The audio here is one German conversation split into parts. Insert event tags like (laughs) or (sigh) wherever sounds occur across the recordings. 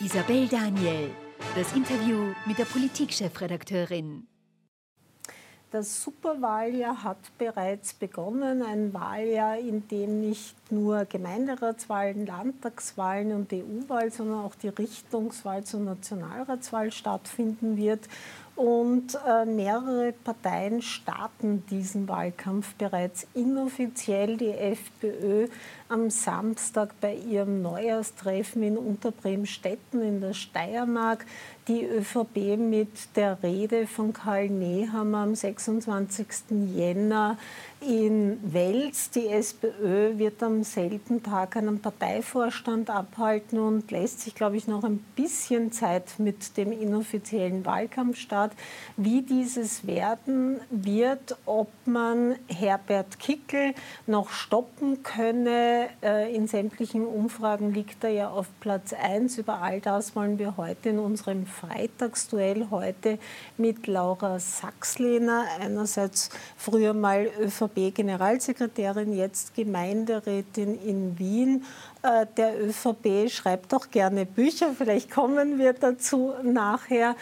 Isabel Daniel, das Interview mit der Politikchefredakteurin. Das Superwahljahr hat bereits begonnen, ein Wahljahr, in dem nicht nur Gemeinderatswahlen, Landtagswahlen und EU-Wahl, sondern auch die Richtungswahl zur Nationalratswahl stattfinden wird. Und äh, mehrere Parteien starten diesen Wahlkampf bereits inoffiziell. Die FPÖ am Samstag bei ihrem Neujahrstreffen in Unterbremstetten in der Steiermark. Die ÖVP mit der Rede von Karl Nehammer am 26. Jänner in Wels. Die SPÖ wird am selben Tag einen Parteivorstand abhalten und lässt sich, glaube ich, noch ein bisschen Zeit mit dem inoffiziellen Wahlkampfstart. Wie dieses werden wird, ob man Herbert Kickel noch stoppen könne. Äh, in sämtlichen Umfragen liegt er ja auf Platz 1. Über all das wollen wir heute in unserem Freitagsduell heute mit Laura Sachslehner, einerseits früher mal ÖVP ÖVP-Generalsekretärin, jetzt Gemeinderätin in Wien. Äh, der ÖVP schreibt doch gerne Bücher, vielleicht kommen wir dazu nachher.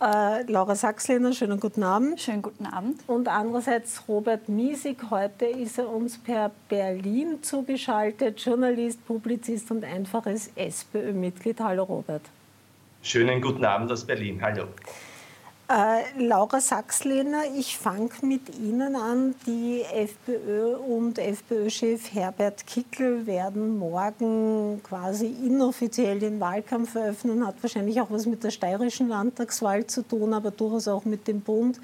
Äh, Laura Sachslehner, schönen guten Abend. Schönen guten Abend. Und andererseits Robert Miesig. Heute ist er uns per Berlin zugeschaltet, Journalist, Publizist und einfaches SPÖ-Mitglied. Hallo Robert. Schönen guten Abend aus Berlin. Hallo. Äh, Laura Sachslehner, ich fange mit Ihnen an. Die FPÖ und FPÖ-Chef Herbert Kickel werden morgen quasi inoffiziell den Wahlkampf eröffnen. Hat wahrscheinlich auch was mit der steirischen Landtagswahl zu tun, aber durchaus auch mit dem Bund.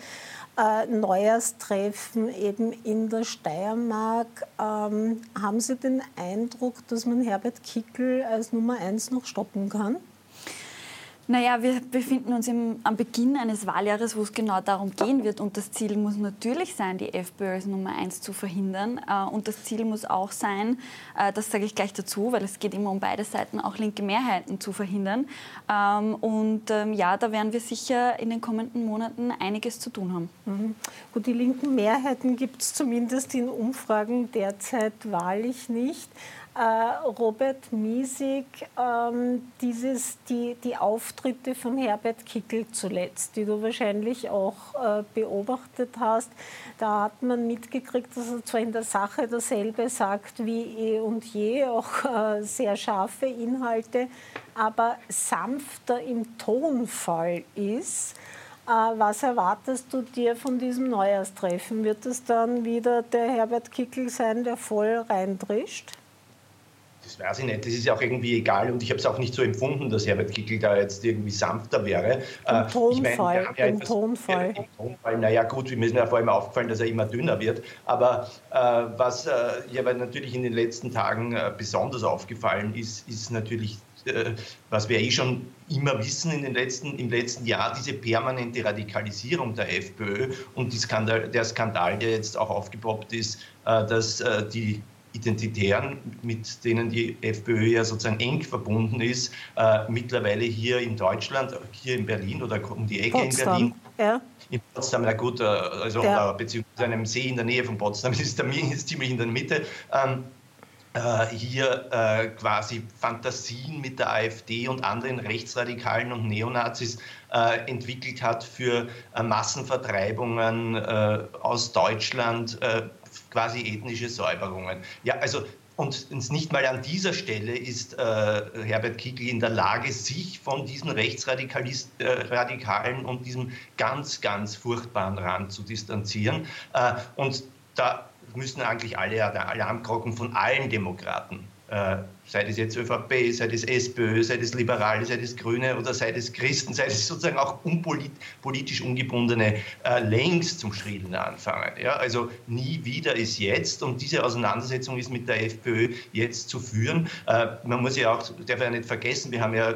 Äh, Neujahrstreffen eben in der Steiermark. Ähm, haben Sie den Eindruck, dass man Herbert Kickel als Nummer eins noch stoppen kann? Naja, wir befinden uns im, am Beginn eines Wahljahres, wo es genau darum gehen wird. Und das Ziel muss natürlich sein, die FPÖ als Nummer eins zu verhindern. Äh, und das Ziel muss auch sein, äh, das sage ich gleich dazu, weil es geht immer um beide Seiten, auch linke Mehrheiten zu verhindern. Ähm, und ähm, ja, da werden wir sicher in den kommenden Monaten einiges zu tun haben. Mhm. Gut, die linken Mehrheiten gibt es zumindest in Umfragen derzeit wahrlich nicht. Äh, Robert Miesig, ähm, dieses, die, die Auftritte von Herbert Kickel zuletzt, die du wahrscheinlich auch äh, beobachtet hast, da hat man mitgekriegt, dass er zwar in der Sache dasselbe sagt wie eh und je, auch äh, sehr scharfe Inhalte, aber sanfter im Tonfall ist. Äh, was erwartest du dir von diesem Neujahrstreffen? Wird es dann wieder der Herbert Kickel sein, der voll reindrischt? Das weiß ich nicht, das ist ja auch irgendwie egal und ich habe es auch nicht so empfunden, dass Herbert Kickl da jetzt irgendwie sanfter wäre. Im äh, Tonfall, ich mein, ja im Tonfall. Im Tonfall, naja gut, mir ist mir vor allem aufgefallen, dass er immer dünner wird, aber äh, was äh, ja, natürlich in den letzten Tagen äh, besonders aufgefallen ist, ist natürlich äh, was wir eh schon immer wissen in den letzten, im letzten Jahr, diese permanente Radikalisierung der FPÖ und Skandal, der Skandal, der jetzt auch aufgepoppt ist, äh, dass die Identitären, mit denen die FPÖ ja sozusagen eng verbunden ist, äh, mittlerweile hier in Deutschland, hier in Berlin oder um die Ecke Potsdam. in Berlin. Ja. In Potsdam, na gut, äh, also ja. beziehungsweise einem See in der Nähe von Potsdam, (laughs) ist, der, ist ziemlich in der Mitte. Ähm, äh, hier äh, quasi Fantasien mit der AfD und anderen Rechtsradikalen und Neonazis äh, entwickelt hat für äh, Massenvertreibungen äh, aus Deutschland, äh, quasi ethnische Säuberungen. Ja, also und nicht mal an dieser Stelle ist äh, Herbert Kickl in der Lage, sich von diesen Rechtsradikalen äh, und diesem ganz, ganz furchtbaren Rand zu distanzieren. Äh, und da müssen eigentlich alle Alarmglocken von allen Demokraten äh, sei es jetzt ÖVP, sei es SPÖ, sei es Liberale, sei es Grüne oder sei es Christen, sei es sozusagen auch politisch ungebundene, äh, längst zum Schrillen anfangen. Ja? Also nie wieder ist jetzt und diese Auseinandersetzung ist mit der FPÖ jetzt zu führen. Äh, man muss ja auch, darf ja nicht vergessen, wir haben ja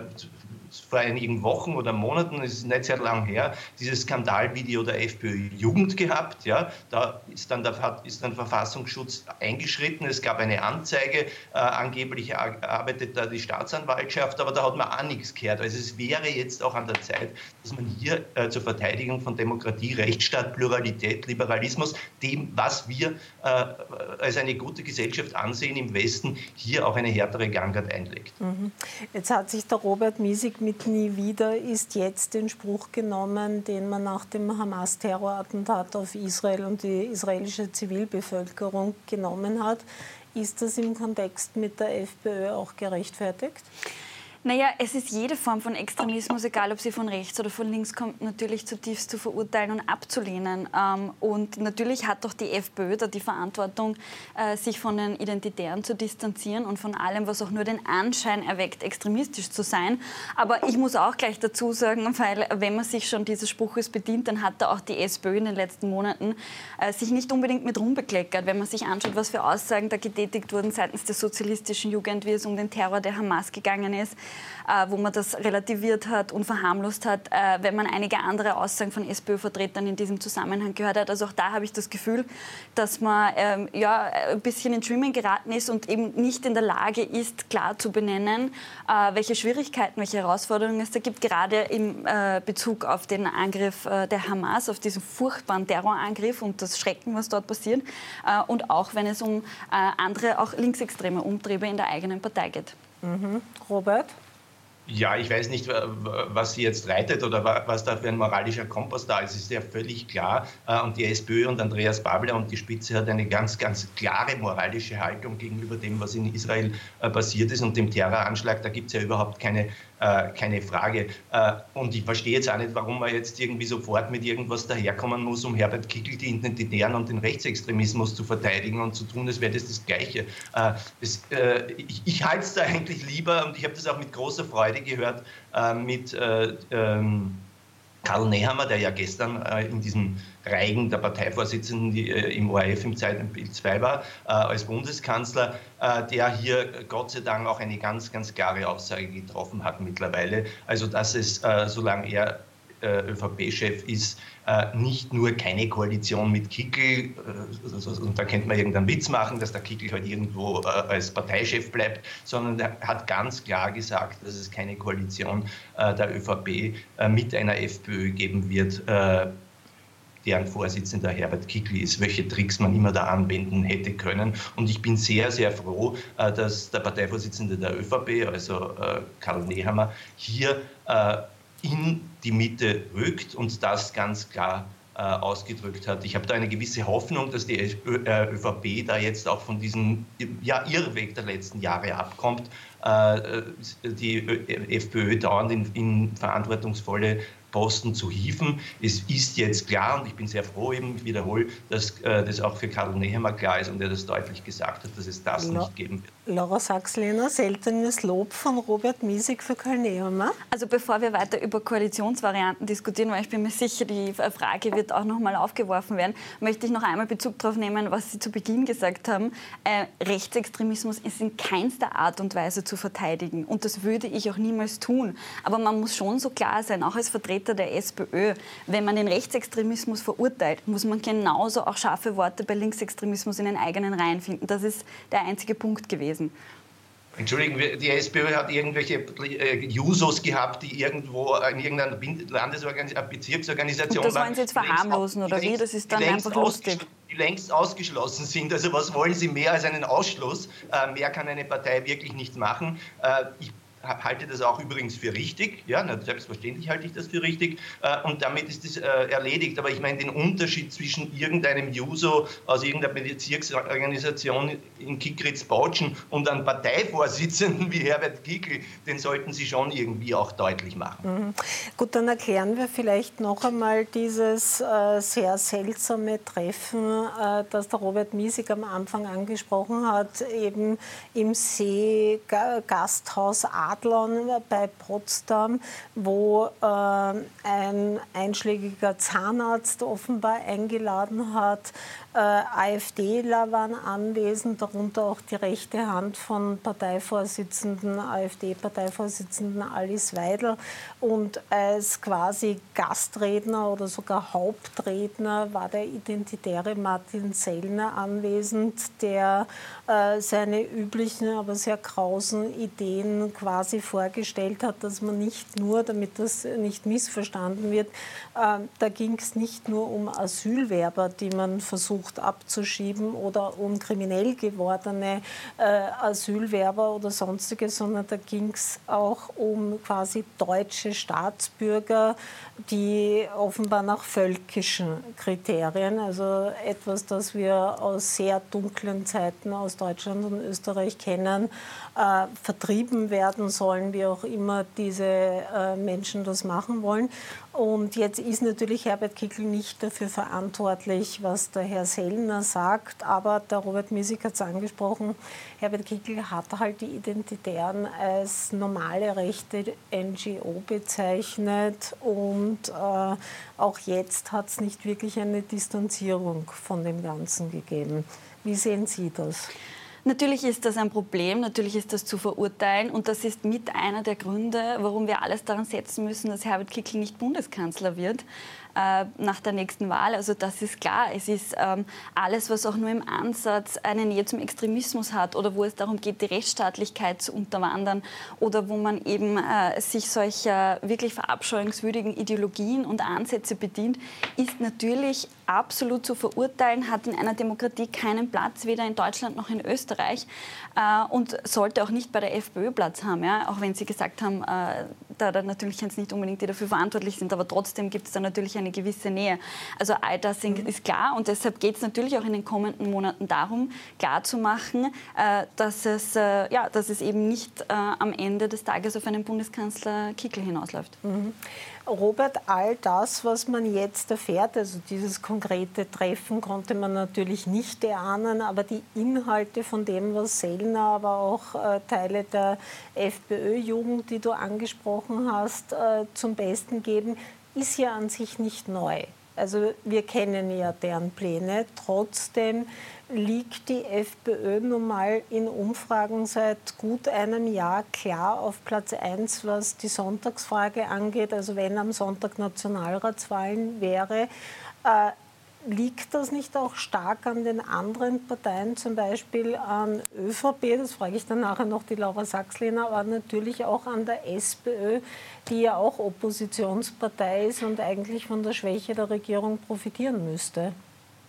vor einigen Wochen oder Monaten, es ist nicht sehr lang her, dieses Skandalvideo der FPÖ-Jugend gehabt. Ja, da ist dann der ist dann Verfassungsschutz eingeschritten. Es gab eine Anzeige, äh, angeblich arbeitet da die Staatsanwaltschaft, aber da hat man auch nichts gehört. Also es wäre jetzt auch an der Zeit, dass man hier äh, zur Verteidigung von Demokratie, Rechtsstaat, Pluralität, Liberalismus, dem, was wir äh, als eine gute Gesellschaft ansehen im Westen, hier auch eine härtere Gangart einlegt. Mhm. Jetzt hat sich der Robert Miesig mit nie wieder ist jetzt den Spruch genommen, den man nach dem Hamas-Terrorattentat auf Israel und die israelische Zivilbevölkerung genommen hat. Ist das im Kontext mit der FPÖ auch gerechtfertigt? Naja, es ist jede Form von Extremismus, egal ob sie von rechts oder von links kommt, natürlich zutiefst zu verurteilen und abzulehnen. Ähm, und natürlich hat doch die FPÖ da die Verantwortung, äh, sich von den Identitären zu distanzieren und von allem, was auch nur den Anschein erweckt, extremistisch zu sein. Aber ich muss auch gleich dazu sagen, weil wenn man sich schon dieses Spruches bedient, dann hat da auch die SPÖ in den letzten Monaten äh, sich nicht unbedingt mit rumbekleckert. Wenn man sich anschaut, was für Aussagen da getätigt wurden seitens der sozialistischen Jugend, wie es um den Terror der Hamas gegangen ist, äh, wo man das relativiert hat und verharmlost hat, äh, wenn man einige andere Aussagen von SPÖ-Vertretern in diesem Zusammenhang gehört hat. Also auch da habe ich das Gefühl, dass man ähm, ja, ein bisschen in Schwimmen geraten ist und eben nicht in der Lage ist, klar zu benennen, äh, welche Schwierigkeiten, welche Herausforderungen es da gibt, gerade im Bezug auf den Angriff der Hamas, auf diesen furchtbaren Terrorangriff und das Schrecken, was dort passiert. Und auch wenn es um andere, auch linksextreme Umtriebe in der eigenen Partei geht. Mhm. Robert? Ja, ich weiß nicht, was sie jetzt reitet oder was da für ein moralischer Kompass da ist. Es ist ja völlig klar. Äh, und die SPÖ und Andreas Babler und die Spitze hat eine ganz, ganz klare moralische Haltung gegenüber dem, was in Israel äh, passiert ist und dem Terroranschlag. Da gibt es ja überhaupt keine äh, keine Frage. Und ich verstehe jetzt auch nicht, warum man jetzt irgendwie sofort mit irgendwas daherkommen muss, um Herbert Kickl die Identitären und den Rechtsextremismus zu verteidigen und zu tun, als wäre das das Gleiche. Ich halte es da eigentlich lieber, und ich habe das auch mit großer Freude gehört, äh, mit ähm, Karl Nehammer, der ja gestern äh, in diesem Reigen der Parteivorsitzenden die, äh, im ORF im Zeitbild 2 war, äh, als Bundeskanzler, äh, der hier Gott sei Dank auch eine ganz, ganz klare Aussage getroffen hat mittlerweile. Also, dass es, äh, solange er äh, ÖVP-Chef ist, äh, nicht nur keine Koalition mit Kickel, äh, und da könnte man irgendeinen Witz machen, dass der Kickel halt irgendwo als Parteichef bleibt, sondern er hat ganz klar gesagt, dass es keine Koalition der ÖVP mit einer FPÖ geben wird, deren Vorsitzender Herbert Kickl ist, welche Tricks man immer da anwenden hätte können. Und ich bin sehr, sehr froh, dass der Parteivorsitzende der ÖVP, also Karl Nehammer, hier in die Mitte rückt und das ganz klar äh, ausgedrückt hat. Ich habe da eine gewisse Hoffnung, dass die ÖVP äh, da jetzt auch von diesem ja, Irrweg der letzten Jahre abkommt, äh, die FPÖ dauernd in, in verantwortungsvolle Posten zu hieven. Es ist jetzt klar, und ich bin sehr froh, eben wiederhole, dass äh, das auch für Karl Nehammer klar ist und er das deutlich gesagt hat, dass es das La nicht geben wird. Laura Sachs-Lehner, seltenes Lob von Robert Miesig für Karl Nehammer. Also bevor wir weiter über Koalitionsvarianten diskutieren, weil ich bin mir sicher, die Frage wird auch noch mal aufgeworfen werden, möchte ich noch einmal Bezug darauf nehmen, was Sie zu Beginn gesagt haben. Äh, Rechtsextremismus ist in keinster Art und Weise zu verteidigen und das würde ich auch niemals tun. Aber man muss schon so klar sein, auch als Vertreter der SPÖ, wenn man den Rechtsextremismus verurteilt, muss man genauso auch scharfe Worte bei Linksextremismus in den eigenen Reihen finden. Das ist der einzige Punkt gewesen. Entschuldigen, die SPÖ hat irgendwelche äh, Jusos gehabt, die irgendwo in irgendeiner Landesorganisation, Bezirksorganisation Und das wollen Sie jetzt verharmlosen, oder wie? Das ist dann einfach lustig. Die längst ausgeschlossen sind. Also was wollen Sie mehr als einen Ausschluss? Äh, mehr kann eine Partei wirklich nicht machen. Äh, ich halte das auch übrigens für richtig. Ja, selbstverständlich halte ich das für richtig. Äh, und damit ist es äh, erledigt. Aber ich meine, den Unterschied zwischen irgendeinem Juso aus irgendeiner Bezirksorganisation in Kickritz-Bautschen und einem Parteivorsitzenden wie Herbert Kickl, den sollten Sie schon irgendwie auch deutlich machen. Mhm. Gut, dann erklären wir vielleicht noch einmal dieses äh, sehr seltsame Treffen, äh, das der Robert Miesig am Anfang angesprochen hat, eben im See Gasthaus A Adlon bei Potsdam, wo äh, ein einschlägiger Zahnarzt offenbar eingeladen hat, äh, AfDler waren anwesend, darunter auch die rechte Hand von Parteivorsitzenden, AfD-Parteivorsitzenden Alice Weidel. Und als quasi Gastredner oder sogar Hauptredner war der identitäre Martin Sellner anwesend, der äh, seine üblichen, aber sehr krausen Ideen quasi vorgestellt hat, dass man nicht nur, damit das nicht missverstanden wird, äh, da ging es nicht nur um Asylwerber, die man versucht, versucht abzuschieben oder um kriminell gewordene äh, Asylwerber oder sonstiges, sondern da ging es auch um quasi deutsche Staatsbürger, die offenbar nach völkischen Kriterien, also etwas, das wir aus sehr dunklen Zeiten aus Deutschland und Österreich kennen, äh, vertrieben werden sollen, wie auch immer diese äh, Menschen das machen wollen. Und jetzt ist natürlich Herbert Kickl nicht dafür verantwortlich, was der Herr Sellner sagt, aber der Robert Misik hat es angesprochen, Herbert Kickl hat halt die Identitären als normale rechte NGO bezeichnet und äh, auch jetzt hat es nicht wirklich eine Distanzierung von dem Ganzen gegeben. Wie sehen Sie das? Natürlich ist das ein Problem, natürlich ist das zu verurteilen und das ist mit einer der Gründe, warum wir alles daran setzen müssen, dass Herbert Kickl nicht Bundeskanzler wird äh, nach der nächsten Wahl. Also das ist klar. Es ist ähm, alles, was auch nur im Ansatz eine Nähe zum Extremismus hat oder wo es darum geht, die Rechtsstaatlichkeit zu unterwandern oder wo man eben äh, sich solcher wirklich verabscheuungswürdigen Ideologien und Ansätze bedient, ist natürlich absolut zu verurteilen, hat in einer Demokratie keinen Platz, weder in Deutschland noch in Österreich äh, und sollte auch nicht bei der FPÖ Platz haben. Ja? Auch wenn Sie gesagt haben, äh, da, da natürlich jetzt nicht unbedingt die dafür verantwortlich sind, aber trotzdem gibt es da natürlich eine gewisse Nähe. Also all das mhm. ist klar und deshalb geht es natürlich auch in den kommenden Monaten darum, klarzumachen, äh, dass, es, äh, ja, dass es eben nicht äh, am Ende des Tages auf einen Bundeskanzler Kickl hinausläuft. Mhm. Robert, all das, was man jetzt erfährt, also dieses konkrete Treffen konnte man natürlich nicht erahnen, aber die Inhalte von dem, was Sellner, aber auch äh, Teile der FPÖ-Jugend, die du angesprochen hast, äh, zum Besten geben, ist ja an sich nicht neu. Also wir kennen ja deren Pläne. Trotzdem liegt die FPÖ nun mal in Umfragen seit gut einem Jahr klar auf Platz 1, was die Sonntagsfrage angeht. Also wenn am Sonntag Nationalratswahlen wäre, äh, liegt das nicht auch stark an den anderen Parteien, zum Beispiel an ÖVP, das frage ich dann nachher noch die Laura Sachslehner, aber natürlich auch an der SPÖ, die ja auch Oppositionspartei ist und eigentlich von der Schwäche der Regierung profitieren müsste?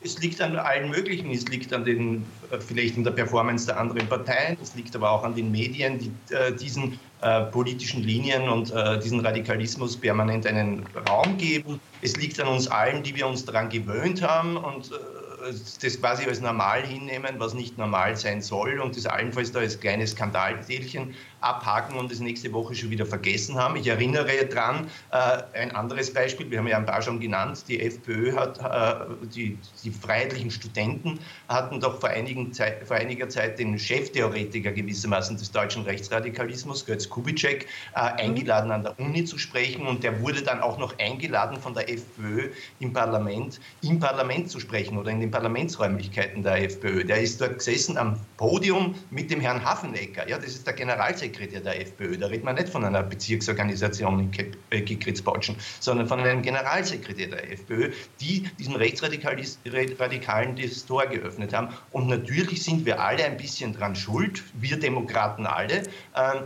Es liegt an allen möglichen. Es liegt an den, äh, vielleicht in der Performance der anderen Parteien. Es liegt aber auch an den Medien, die äh, diesen äh, politischen Linien und äh, diesen Radikalismus permanent einen Raum geben. Es liegt an uns allen, die wir uns daran gewöhnt haben und äh, das quasi als normal hinnehmen, was nicht normal sein soll und das allenfalls da als kleines Skandaltälchen abhaken und das nächste Woche schon wieder vergessen haben. Ich erinnere daran, äh, ein anderes Beispiel, wir haben ja ein paar schon genannt, die FPÖ hat, äh, die, die freiheitlichen Studenten hatten doch vor, Zeit, vor, einiger Zeit den Cheftheoretiker gewissermaßen des deutschen Rechtsradikalismus, Götz Kubitschek, äh, eingeladen an der Uni zu sprechen und der wurde dann auch noch eingeladen von der FPÖ im Parlament, im Parlament zu sprechen oder in den Parlamentsräumlichkeiten der FPÖ. Der ist dort gesessen am Podium mit dem Herrn Hafenecker, ja, das ist der Generalsekretär Generalsekretär der FPÖ. Da redet man nicht von einer Bezirksorganisation in äh, Kickritz-Bautschen, sondern von einem Generalsekretär der FPÖ, die diesem Rechtsradikalen das Tor geöffnet haben. Und natürlich sind wir alle ein bisschen dran schuld, wir Demokraten alle. Ähm,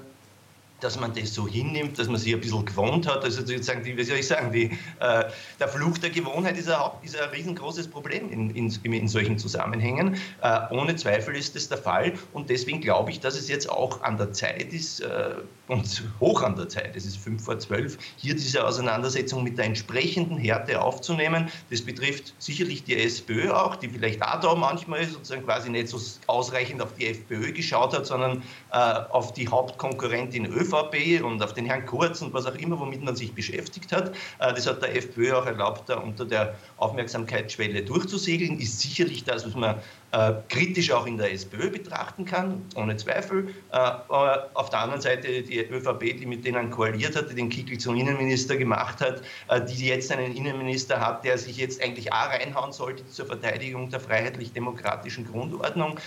dass man das so hinnimmt, dass man sich ein bisschen gewohnt hat. Also sozusagen, die, wie soll ich sagen, die, äh, der Fluch der Gewohnheit ist ein, ist ein riesengroßes Problem in, in, in solchen Zusammenhängen. Äh, ohne Zweifel ist das der Fall und deswegen glaube ich, dass es jetzt auch an der Zeit ist äh, und hoch an der Zeit, es ist fünf vor zwölf, hier diese Auseinandersetzung mit der entsprechenden Härte aufzunehmen. Das betrifft sicherlich die SPÖ auch, die vielleicht auch da manchmal sozusagen quasi nicht so ausreichend auf die FPÖ geschaut hat, sondern äh, auf die Hauptkonkurrentin ÖVP ÖVP und auf den Herrn Kurz und was auch immer, womit man sich beschäftigt hat. Äh, das hat der FPÖ auch erlaubt, da unter der Aufmerksamkeitsschwelle durchzusegeln. Ist sicherlich das, was man äh, kritisch auch in der SPÖ betrachten kann, ohne Zweifel. Äh, auf der anderen Seite die ÖVP, die mit denen koaliert hat, die den Kickel zum Innenminister gemacht hat, die jetzt einen Innenminister hat, der sich jetzt eigentlich auch reinhauen sollte zur Verteidigung der freiheitlich-demokratischen Grundordnung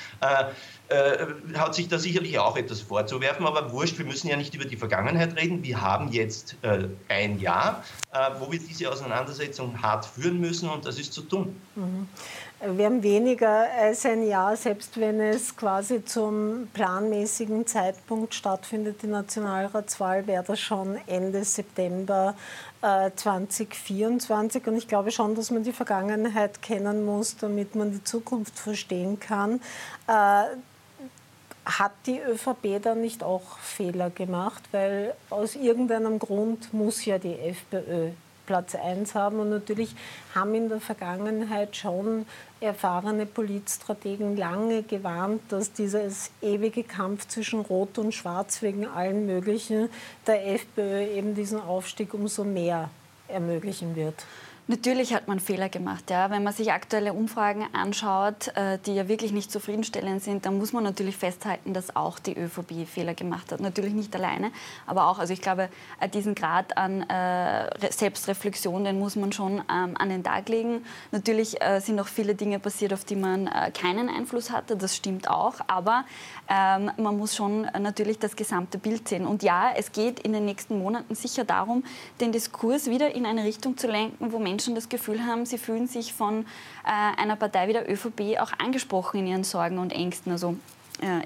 äh, hat sich da sicherlich auch etwas vorzuwerfen, aber wurscht, wir müssen ja nicht über die Vergangenheit reden. Wir haben jetzt äh, ein Jahr, äh, wo wir diese Auseinandersetzung hart führen müssen und das ist zu tun. Mhm. Wir haben weniger als ein Jahr, selbst wenn es quasi zum planmäßigen Zeitpunkt stattfindet, die Nationalratswahl, wäre das schon Ende September äh, 2024. Und ich glaube schon, dass man die Vergangenheit kennen muss, damit man die Zukunft verstehen kann. Hat die ÖVP dann nicht auch Fehler gemacht? Weil aus irgendeinem Grund muss ja die FPÖ Platz 1 haben. Und natürlich haben in der Vergangenheit schon erfahrene Politstrategen lange gewarnt, dass dieses ewige Kampf zwischen Rot und Schwarz wegen allen möglichen der FPÖ eben diesen Aufstieg umso mehr ermöglichen wird. Natürlich hat man Fehler gemacht. Ja. Wenn man sich aktuelle Umfragen anschaut, äh, die ja wirklich nicht zufriedenstellend sind, dann muss man natürlich festhalten, dass auch die ÖVP Fehler gemacht hat. Natürlich nicht alleine, aber auch, also ich glaube, äh, diesen Grad an äh, Selbstreflexion, den muss man schon ähm, an den Tag legen. Natürlich sind noch viele Dinge passiert, auf die man keinen Einfluss hatte, das stimmt auch, aber ähm, man muss schon natürlich das gesamte Bild sehen. Und ja, es geht in den nächsten Monaten sicher darum, den Diskurs wieder in eine Richtung zu lenken, wo Menschen Menschen das Gefühl haben, sie fühlen sich von äh, einer Partei wie der ÖVP auch angesprochen in ihren Sorgen und Ängsten. Also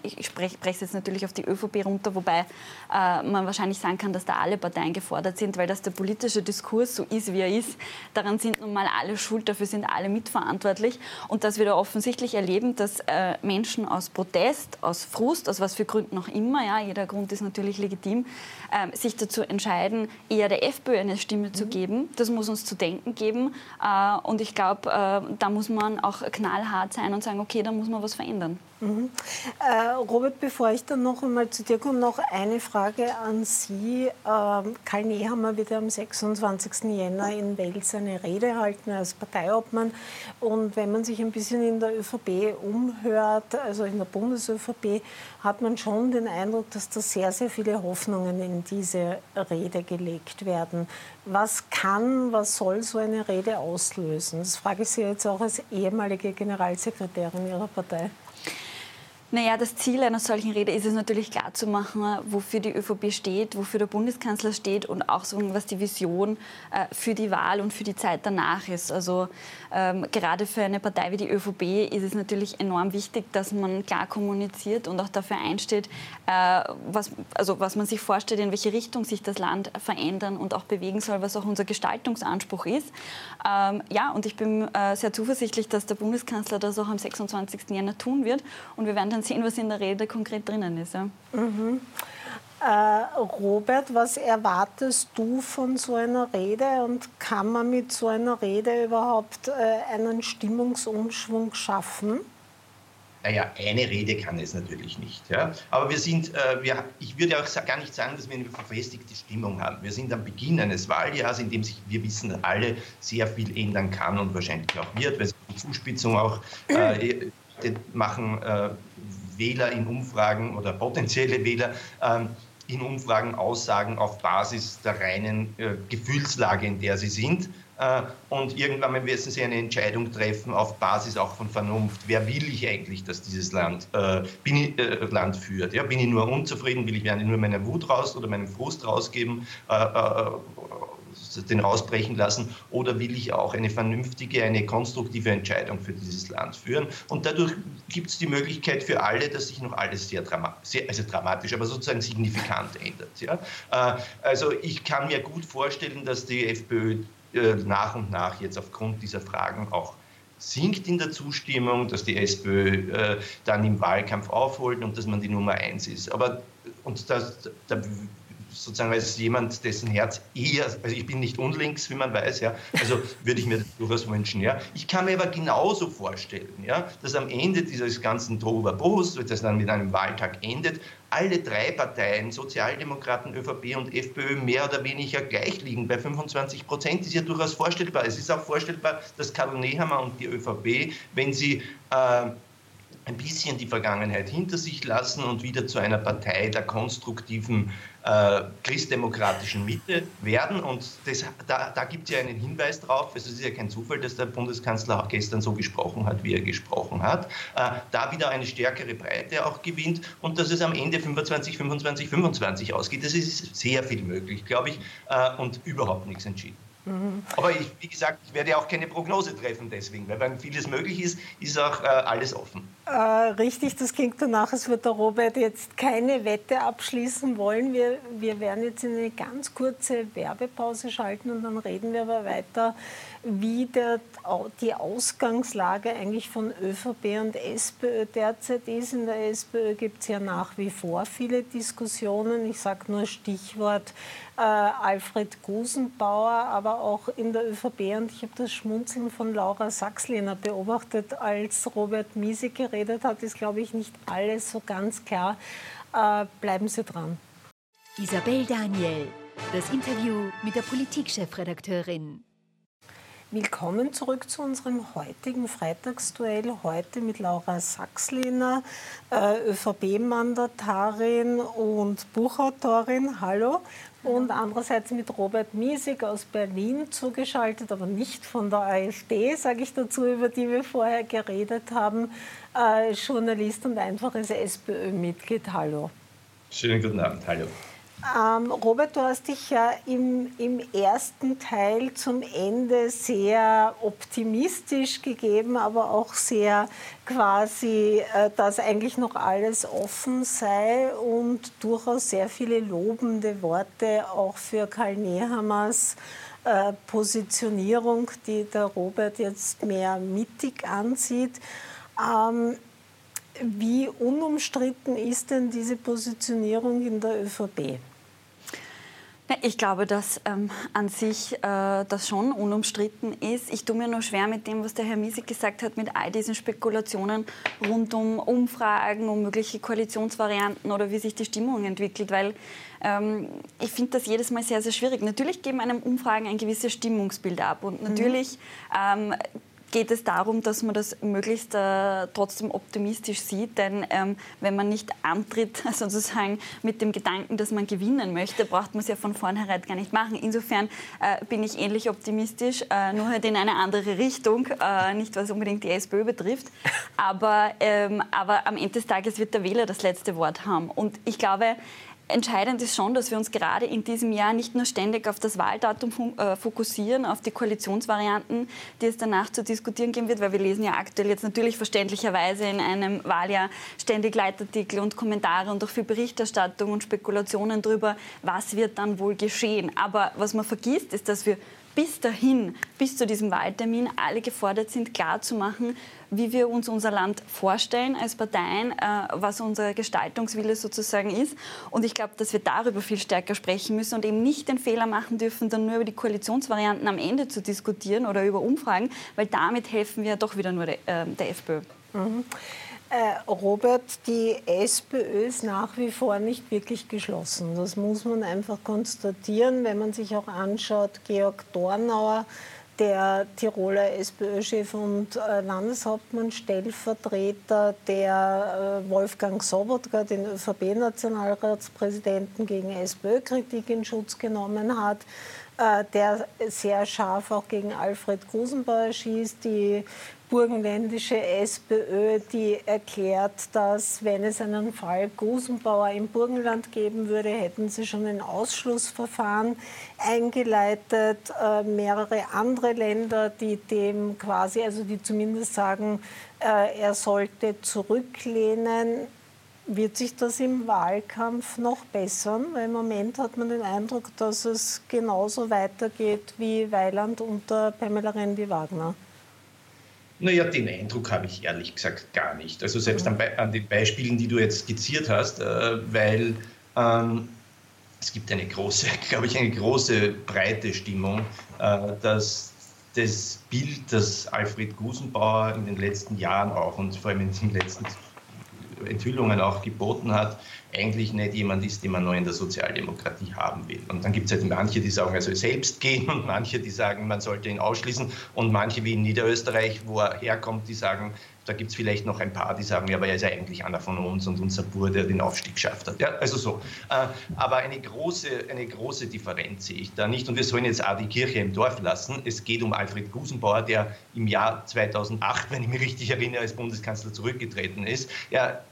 ich spreche es jetzt natürlich auf die ÖVP runter, wobei äh, man wahrscheinlich sagen kann, dass da alle Parteien gefordert sind, weil dass der politische Diskurs so ist, wie er ist, daran sind nun mal alle schuld, dafür sind alle mitverantwortlich. Und dass wir da offensichtlich erleben, dass äh, Menschen aus Protest, aus Frust, aus was für Gründen auch immer, ja, jeder Grund ist natürlich legitim, äh, sich dazu entscheiden, eher der FPÖ eine Stimme mhm. zu geben. Das muss uns zu denken geben. Äh, und ich glaube, äh, da muss man auch knallhart sein und sagen, okay, da muss man was verändern. Mhm. Äh, Robert, bevor ich dann noch einmal zu dir komme, noch eine Frage an Sie. Ähm, Karl Nehammer wird am 26. Jänner in Wels eine Rede halten als Parteiobmann. Und wenn man sich ein bisschen in der ÖVP umhört, also in der Bundes-ÖVP, hat man schon den Eindruck, dass da sehr, sehr viele Hoffnungen in diese Rede gelegt werden. Was kann, was soll so eine Rede auslösen? Das frage ich Sie jetzt auch als ehemalige Generalsekretärin Ihrer Partei. Naja, das Ziel einer solchen Rede ist es natürlich klarzumachen, wofür die ÖVP steht, wofür der Bundeskanzler steht und auch so, was die Vision äh, für die Wahl und für die Zeit danach ist. Also ähm, gerade für eine Partei wie die ÖVP ist es natürlich enorm wichtig, dass man klar kommuniziert und auch dafür einsteht, äh, was, also was man sich vorstellt, in welche Richtung sich das Land verändern und auch bewegen soll, was auch unser Gestaltungsanspruch ist. Ähm, ja, und ich bin äh, sehr zuversichtlich, dass der Bundeskanzler das auch am 26. Jänner tun wird und wir werden dann sehen, was in der Rede konkret drinnen ist. Ja. Mhm. Äh, Robert, was erwartest du von so einer Rede und kann man mit so einer Rede überhaupt äh, einen Stimmungsumschwung schaffen? Naja, eine Rede kann es natürlich nicht. Ja? Aber wir sind, äh, wir, ich würde auch gar nicht sagen, dass wir eine verfestigte Stimmung haben. Wir sind am Beginn eines Wahljahres, in dem sich, wir wissen alle, sehr viel ändern kann und wahrscheinlich auch wird, weil die Zuspitzung auch äh, machen äh, Wähler in Umfragen oder potenzielle Wähler ähm, in Umfragen Aussagen auf Basis der reinen äh, Gefühlslage, in der sie sind. Äh, und irgendwann müssen sie eine Entscheidung treffen auf Basis auch von Vernunft. Wer will ich eigentlich, dass dieses Land, äh, ich, äh, Land führt? Ja, bin ich nur unzufrieden? Will ich nur meine Wut raus oder meinen Frust rausgeben? Den rausbrechen lassen oder will ich auch eine vernünftige, eine konstruktive Entscheidung für dieses Land führen. Und dadurch gibt es die Möglichkeit für alle, dass sich noch alles sehr, drama sehr also dramatisch, aber sozusagen signifikant ändert. Ja? Äh, also ich kann mir gut vorstellen, dass die FPÖ äh, nach und nach jetzt aufgrund dieser Fragen auch sinkt in der Zustimmung, dass die SPÖ äh, dann im Wahlkampf aufholt und dass man die Nummer eins ist. Aber und das, da sozusagen als jemand, dessen Herz eher, also ich bin nicht unlinks, wie man weiß, ja, also würde ich mir das durchaus wünschen, ja. Ich kann mir aber genauso vorstellen, ja, dass am Ende dieses ganzen Tohuwabohus, das dann mit einem Wahltag endet, alle drei Parteien, Sozialdemokraten, ÖVP und FPÖ, mehr oder weniger gleich liegen. Bei 25 Prozent ist ja durchaus vorstellbar. Es ist auch vorstellbar, dass Karl Nehammer und die ÖVP, wenn sie äh, ein bisschen die Vergangenheit hinter sich lassen und wieder zu einer Partei der konstruktiven äh, christdemokratischen Mitte werden. Und das, da, da gibt es ja einen Hinweis drauf. Es ist ja kein Zufall, dass der Bundeskanzler auch gestern so gesprochen hat, wie er gesprochen hat. Äh, da wieder eine stärkere Breite auch gewinnt und dass es am Ende 25, 25, 25 ausgeht. Das ist sehr viel möglich, glaube ich, äh, und überhaupt nichts entschieden. Mhm. Aber ich, wie gesagt, ich werde auch keine Prognose treffen deswegen, weil wenn vieles möglich ist, ist auch äh, alles offen. Äh, richtig, das klingt danach, als würde der Robert jetzt keine Wette abschließen wollen. Wir, wir werden jetzt in eine ganz kurze Werbepause schalten und dann reden wir aber weiter, wie der, die Ausgangslage eigentlich von ÖVP und SPÖ derzeit ist. In der SPÖ gibt es ja nach wie vor viele Diskussionen. Ich sage nur Stichwort äh, Alfred Gusenbauer, aber auch in der ÖVP. Und ich habe das Schmunzeln von Laura Sachslehner beobachtet, als Robert Miese geredet hat, ist, glaube ich, nicht alles so ganz klar. Äh, bleiben Sie dran. Isabel Daniel, das Interview mit der Politikchefredakteurin. Willkommen zurück zu unserem heutigen Freitagsduell. Heute mit Laura Sachsliner, äh, ÖVP-Mandatarin und Buchautorin. Hallo. Und andererseits mit Robert Miesig aus Berlin zugeschaltet, aber nicht von der AfD, sage ich dazu, über die wir vorher geredet haben. Äh, Journalist und einfaches SPÖ-Mitglied. Hallo. Schönen guten Abend. Hallo. Ähm, Robert, du hast dich ja im, im, ersten Teil zum Ende sehr optimistisch gegeben, aber auch sehr quasi, äh, dass eigentlich noch alles offen sei und durchaus sehr viele lobende Worte auch für Karl Nehammers äh, Positionierung, die der Robert jetzt mehr mittig ansieht. Ähm, wie unumstritten ist denn diese Positionierung in der ÖVP? Ich glaube, dass ähm, an sich äh, das schon unumstritten ist. Ich tue mir nur schwer mit dem, was der Herr Miesig gesagt hat, mit all diesen Spekulationen rund um Umfragen, um mögliche Koalitionsvarianten oder wie sich die Stimmung entwickelt, weil ähm, ich finde das jedes Mal sehr, sehr schwierig. Natürlich geben einem Umfragen ein gewisses Stimmungsbild ab und mhm. natürlich ähm, geht es darum, dass man das möglichst äh, trotzdem optimistisch sieht. Denn ähm, wenn man nicht antritt, (laughs) sozusagen mit dem Gedanken, dass man gewinnen möchte, braucht man es ja von vornherein gar nicht machen. Insofern äh, bin ich ähnlich optimistisch, äh, nur halt in eine andere Richtung, äh, nicht was unbedingt die SPÖ betrifft. (laughs) Aber, ähm, aber am Ende des Tages wird der Wähler das letzte Wort haben. Und ich glaube, Entscheidend ist schon, dass wir uns gerade in diesem Jahr nicht nur ständig auf das Wahldatum äh, fokussieren, auf die Koalitionsvarianten, die es danach zu diskutieren geben wird, weil wir lesen ja aktuell jetzt natürlich verständlicherweise in einem Wahljahr ständig Leitartikel und Kommentare und auch viel Berichterstattung und Spekulationen darüber, was wird dann wohl geschehen. Aber was man vergisst, ist, dass wir bis dahin, bis zu diesem Wahltermin, alle gefordert sind, klarzumachen, wie wir uns unser Land vorstellen als Parteien, äh, was unser Gestaltungswille sozusagen ist. Und ich glaube, dass wir darüber viel stärker sprechen müssen und eben nicht den Fehler machen dürfen, dann nur über die Koalitionsvarianten am Ende zu diskutieren oder über Umfragen, weil damit helfen wir doch wieder nur der, äh, der FPÖ. Mhm. Äh, Robert, die SPÖ ist nach wie vor nicht wirklich geschlossen. Das muss man einfach konstatieren, wenn man sich auch anschaut, Georg Dornauer, der Tiroler SPÖ-Chef und äh, Landeshauptmann, Stellvertreter, der äh, Wolfgang Sobotka, den ÖVP-Nationalratspräsidenten gegen SPÖ-Kritik in Schutz genommen hat, der sehr scharf auch gegen Alfred Grusenbauer schießt, die burgenländische SPÖ, die erklärt, dass wenn es einen Fall Gusenbauer im Burgenland geben würde, hätten sie schon ein Ausschlussverfahren eingeleitet. Äh, mehrere andere Länder, die dem quasi, also die zumindest sagen, äh, er sollte zurücklehnen. Wird sich das im Wahlkampf noch bessern? Weil im Moment hat man den Eindruck, dass es genauso weitergeht wie Weiland unter Pamela Rendi-Wagner. Naja, den Eindruck habe ich ehrlich gesagt gar nicht. Also selbst an, an den Beispielen, die du jetzt skizziert hast, äh, weil ähm, es gibt eine große, (laughs) glaube ich, eine große breite Stimmung, äh, dass das Bild, das Alfred Gusenbauer in den letzten Jahren auch und vor allem in den letzten Enthüllungen auch geboten hat, eigentlich nicht jemand ist, den man nur in der Sozialdemokratie haben will. Und dann gibt es halt manche, die sagen, er soll selbst gehen und manche, die sagen, man sollte ihn ausschließen und manche wie in Niederösterreich, wo er herkommt, die sagen, da gibt es vielleicht noch ein paar, die sagen, ja, aber er ist ja eigentlich einer von uns und unser Bur, der den Aufstieg geschafft hat. Ja, also so. Äh, aber eine große, eine große Differenz sehe ich da nicht. Und wir sollen jetzt auch die Kirche im Dorf lassen. Es geht um Alfred Gusenbauer, der im Jahr 2008, wenn ich mich richtig erinnere, als Bundeskanzler zurückgetreten ist. Er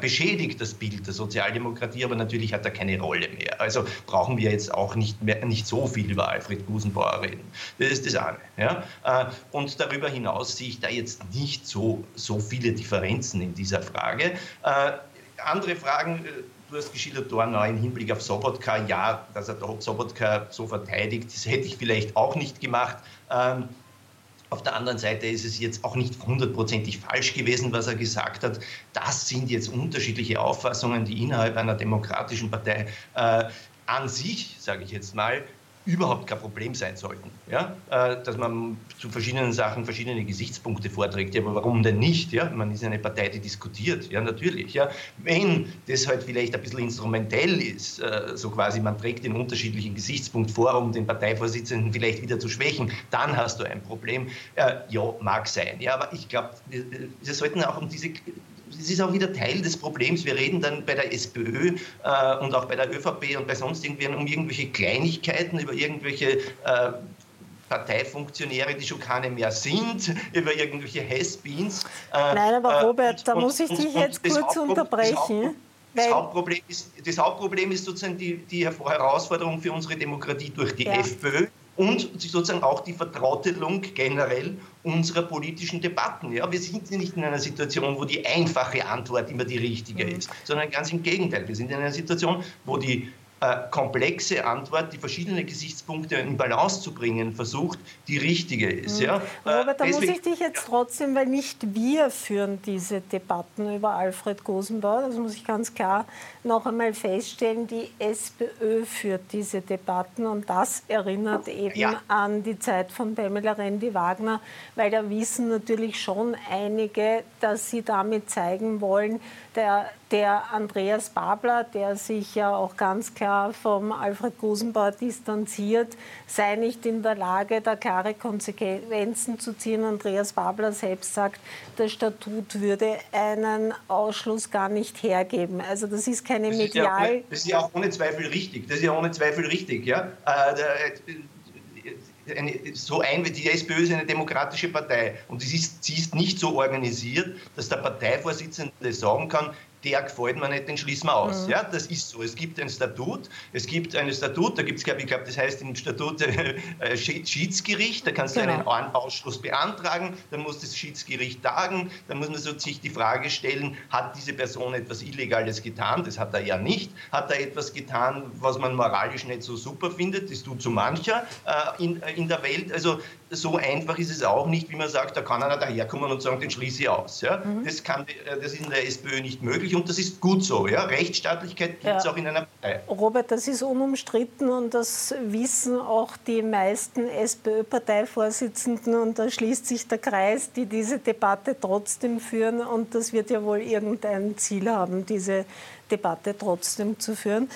beschädigt das Bild der Sozialdemokratie, aber natürlich hat er keine Rolle mehr. Also brauchen wir jetzt auch nicht, mehr, nicht so viel über Alfred Gusenbauer reden. Das ist das eine. Ja? Äh, und darüber hinaus sehe ich da jetzt nicht so, so viele Differenzen in dieser Frage. Äh, andere Fragen, äh, du hast geschildert, Dornau im Hinblick auf Sobotka. Ja, dass er Sobotka so verteidigt, das hätte ich vielleicht auch nicht gemacht. Ähm, auf der anderen Seite ist es jetzt auch nicht hundertprozentig falsch gewesen, was er gesagt hat. Das sind jetzt unterschiedliche Auffassungen, die innerhalb einer demokratischen Partei äh, an sich, sage ich jetzt mal, überhaupt kein Problem sein sollten. Ja? Äh, dass man zu verschiedenen Sachen verschiedene Gesichtspunkte vorträgt. Ja, aber warum denn nicht? Ja? Man ist eine Partei, die diskutiert. Ja, natürlich. Ja? Wenn das halt vielleicht ein bisschen instrumentell ist, äh, so quasi man trägt den unterschiedlichen Gesichtspunkt vor, um den Parteivorsitzenden vielleicht wieder zu schwächen, dann hast du ein Problem. Äh, ja, mag sein. Ja, aber ich glaube, wir sollten auch um diese das ist auch wieder Teil des Problems. Wir reden dann bei der SPÖ äh, und auch bei der ÖVP und bei sonst irgendwen um irgendwelche Kleinigkeiten, über irgendwelche äh, Parteifunktionäre, die schon keine mehr sind, über irgendwelche Has-Beens. Äh, Nein, aber Robert, und, da muss ich dich jetzt kurz unterbrechen. Das Hauptproblem, ist, das Hauptproblem ist sozusagen die, die Herausforderung für unsere Demokratie durch die ja. FPÖ, und sozusagen auch die Vertrautelung generell unserer politischen Debatten. Ja, wir sind nicht in einer Situation, wo die einfache Antwort immer die richtige mhm. ist, sondern ganz im Gegenteil. Wir sind in einer Situation, wo die komplexe Antwort, die verschiedenen Gesichtspunkte in Balance zu bringen versucht, die richtige ist. Mhm. Ja? Robert, da muss ich dich jetzt trotzdem, weil nicht wir führen diese Debatten über Alfred Gosenbauer, das muss ich ganz klar noch einmal feststellen, die SPÖ führt diese Debatten und das erinnert eben ja. an die Zeit von Pamela Rendi-Wagner, weil da wissen natürlich schon einige, dass sie damit zeigen wollen, der, der Andreas Babler, der sich ja auch ganz klar vom Alfred Gusenbauer distanziert, sei nicht in der Lage, da klare Konsequenzen zu ziehen. Andreas Babler selbst sagt, der Statut würde einen Ausschluss gar nicht hergeben. Also das ist keine das medial... Ist ja, das ist ja auch ohne Zweifel richtig. Das ist ja ohne Zweifel richtig. Ja? Äh, eine, so ein, die SPÖ ist eine demokratische Partei und sie ist, sie ist nicht so organisiert, dass der Parteivorsitzende sagen kann, der gefällt mir nicht, den schließen wir aus. Mhm. Ja, das ist so. Es gibt ein Statut, es gibt ein Statut, da gibt es, glaube ich, glaub, das heißt im Statut (laughs) äh, Schiedsgericht, da kannst du genau. einen Ausschluss beantragen, dann muss das Schiedsgericht tagen, dann muss man so sich die Frage stellen, hat diese Person etwas Illegales getan? Das hat er ja nicht. Hat er etwas getan, was man moralisch nicht so super findet? Das tut so mancher äh, in, äh, in der Welt. Also so einfach ist es auch nicht, wie man sagt, da kann einer daherkommen und sagen, den schließe ich aus. Ja? Mhm. Das, kann, äh, das ist in der SPÖ nicht möglich und das ist gut so. Ja? Rechtsstaatlichkeit gibt es ja. auch in einer Partei. Robert, das ist unumstritten und das wissen auch die meisten SPÖ-Parteivorsitzenden und da schließt sich der Kreis, die diese Debatte trotzdem führen und das wird ja wohl irgendein Ziel haben, diese Debatte trotzdem zu führen.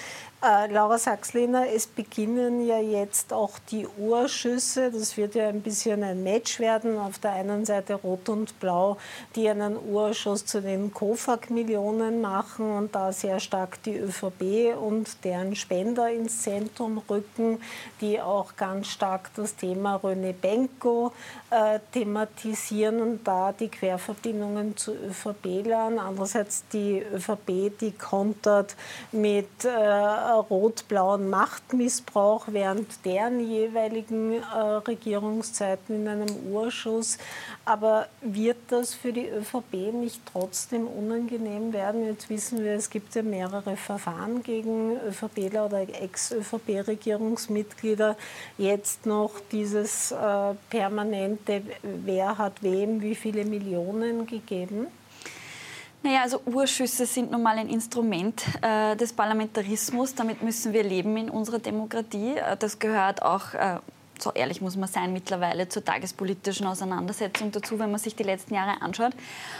Äh, Laura Sachslehner, es beginnen ja jetzt auch die Urschüsse. Das wird ja ein bisschen ein Match werden. Auf der einen Seite Rot und Blau, die einen Urschuss zu den KOFAG-Millionen machen und da sehr stark die ÖVP und deren Spender ins Zentrum rücken, die auch ganz stark das Thema René Benko äh, thematisieren und da die Querverbindungen zu ÖVP-Lern. Andererseits die ÖVP, die kontert mit äh, rot-blauen Machtmissbrauch während deren jeweiligen äh, Regierungszeiten in einem Urschuss. Aber wird das für die ÖVP nicht trotzdem unangenehm werden? Jetzt wissen wir, es gibt ja mehrere Verfahren gegen ÖVPler oder Ex-ÖVP-Regierungsmitglieder. Jetzt noch dieses äh, permanente, wer hat wem wie viele Millionen gegeben? Naja, also Urschüsse sind nun mal ein Instrument äh, des Parlamentarismus. Damit müssen wir leben in unserer Demokratie. Äh, das gehört auch äh, so ehrlich muss man sein, mittlerweile zur tagespolitischen Auseinandersetzung dazu, wenn man sich die letzten Jahre anschaut.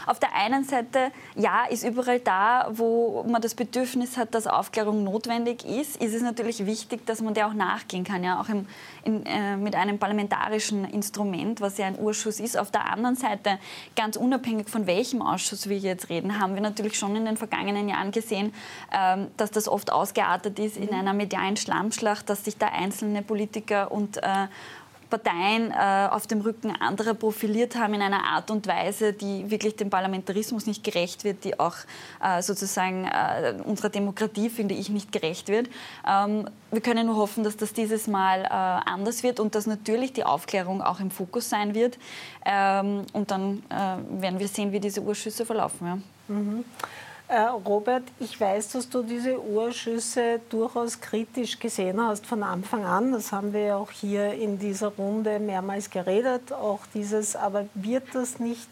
Auf der einen Seite, ja, ist überall da, wo man das Bedürfnis hat, dass Aufklärung notwendig ist, ist es natürlich wichtig, dass man der auch nachgehen kann, ja, auch im, in, äh, mit einem parlamentarischen Instrument, was ja ein Urschuss ist. Auf der anderen Seite, ganz unabhängig von welchem Ausschuss wir jetzt reden, haben wir natürlich schon in den vergangenen Jahren gesehen, ähm, dass das oft ausgeartet ist in einer medialen Schlammschlacht, dass sich da einzelne Politiker und äh, Parteien äh, auf dem Rücken anderer profiliert haben in einer Art und Weise, die wirklich dem Parlamentarismus nicht gerecht wird, die auch äh, sozusagen äh, unserer Demokratie, finde ich, nicht gerecht wird. Ähm, wir können nur hoffen, dass das dieses Mal äh, anders wird und dass natürlich die Aufklärung auch im Fokus sein wird. Ähm, und dann äh, werden wir sehen, wie diese Urschüsse verlaufen. Ja. Mhm. Äh, Robert, ich weiß, dass du diese Urschüsse durchaus kritisch gesehen hast von Anfang an. Das haben wir ja auch hier in dieser Runde mehrmals geredet. Auch dieses, aber wird das nicht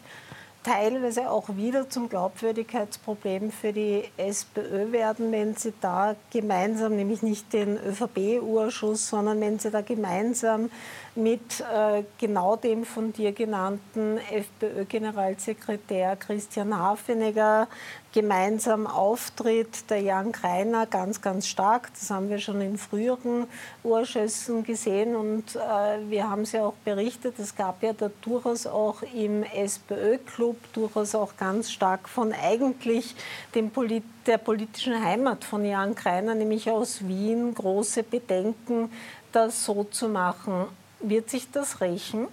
teilweise auch wieder zum Glaubwürdigkeitsproblem für die SPÖ werden, wenn sie da gemeinsam, nämlich nicht den ÖVP-Urschuss, sondern wenn sie da gemeinsam mit äh, genau dem von dir genannten FPÖ-Generalsekretär Christian Hafenegger gemeinsam auftritt. Der Jan Kreiner ganz, ganz stark. Das haben wir schon in früheren Urschüssen gesehen und äh, wir haben es ja auch berichtet. Es gab ja da durchaus auch im SPÖ-Club durchaus auch ganz stark von eigentlich dem Polit der politischen Heimat von Jan Kreiner, nämlich aus Wien, große Bedenken, das so zu machen. Wird sich das rächen?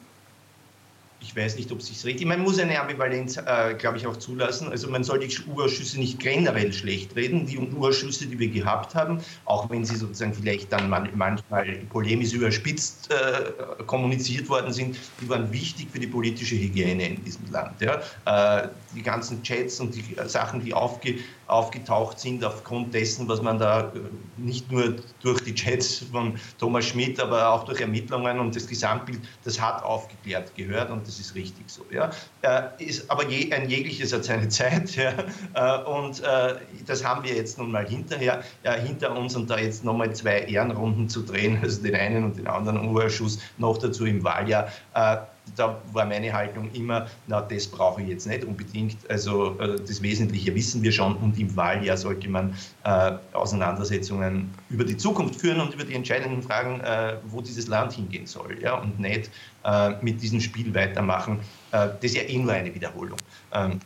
Ich weiß nicht, ob es sich redet. Man muss eine Ambivalenz, äh, glaube ich, auch zulassen. Also man soll die Urschüsse nicht generell schlecht reden. Die Urschüsse, die wir gehabt haben, auch wenn sie sozusagen vielleicht dann man, manchmal polemisch überspitzt äh, kommuniziert worden sind, die waren wichtig für die politische Hygiene in diesem Land. Ja? Äh, die ganzen Chats und die Sachen, die aufge, aufgetaucht sind aufgrund dessen, was man da äh, nicht nur durch die Chats von Thomas Schmidt, aber auch durch Ermittlungen und das Gesamtbild, das hat aufgeklärt gehört und das ist richtig so. Ja. Äh, ist, aber je, ein jegliches hat seine (laughs) Zeit ja. Äh, und äh, das haben wir jetzt nun mal hinterher, äh, hinter uns und da jetzt nochmal zwei Ehrenrunden zu drehen, (laughs) also den einen und den anderen Urschuss noch dazu im Wahljahr äh, da war meine Haltung immer, na, das brauche ich jetzt nicht unbedingt. Also äh, das Wesentliche wissen wir schon und im Wahljahr sollte man äh, Auseinandersetzungen über die Zukunft führen und über die entscheidenden Fragen, äh, wo dieses Land hingehen soll. Ja? Und nicht äh, mit diesem Spiel weitermachen. Äh, das ist ja eh nur eine Wiederholung. Ähm,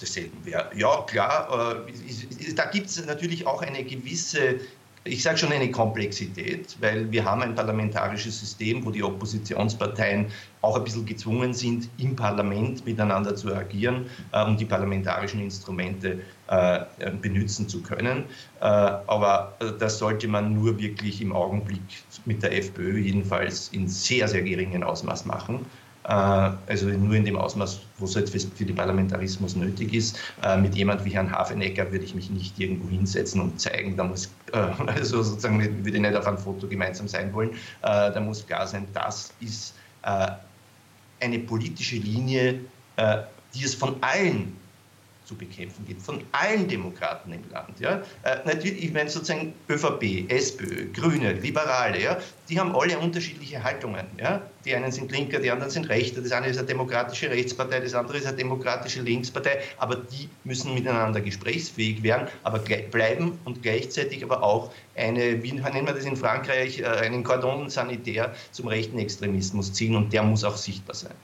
desselben wäre. Ja, klar, äh, da gibt es natürlich auch eine gewisse ich sage schon eine Komplexität, weil wir haben ein parlamentarisches System, wo die Oppositionsparteien auch ein bisschen gezwungen sind, im Parlament miteinander zu agieren, äh, um die parlamentarischen Instrumente äh, benutzen zu können. Äh, aber äh, das sollte man nur wirklich im Augenblick mit der FPÖ jedenfalls in sehr, sehr geringen Ausmaß machen. Äh, also nur in dem Ausmaß, wo es halt für den Parlamentarismus nötig ist. Äh, mit jemand wie Herrn Hafenecker würde ich mich nicht irgendwo hinsetzen und zeigen, da muss, äh, (laughs) also sozusagen würde ich nicht auf ein Foto gemeinsam sein wollen, da muss klar sein, das ist eine politische Linie, die es von allen zu bekämpfen gibt, von allen Demokraten im Land. Ja? Äh, natürlich, ich meine sozusagen ÖVP, SPÖ, Grüne, Liberale, ja? die haben alle unterschiedliche Haltungen. Ja? Die einen sind Linker, die anderen sind Rechter, das eine ist eine demokratische Rechtspartei, das andere ist eine demokratische Linkspartei, aber die müssen miteinander gesprächsfähig werden, aber bleiben und gleichzeitig aber auch eine, wie nennen wir das in Frankreich, äh, einen Cordon sanitär zum rechten Extremismus ziehen und der muss auch sichtbar sein.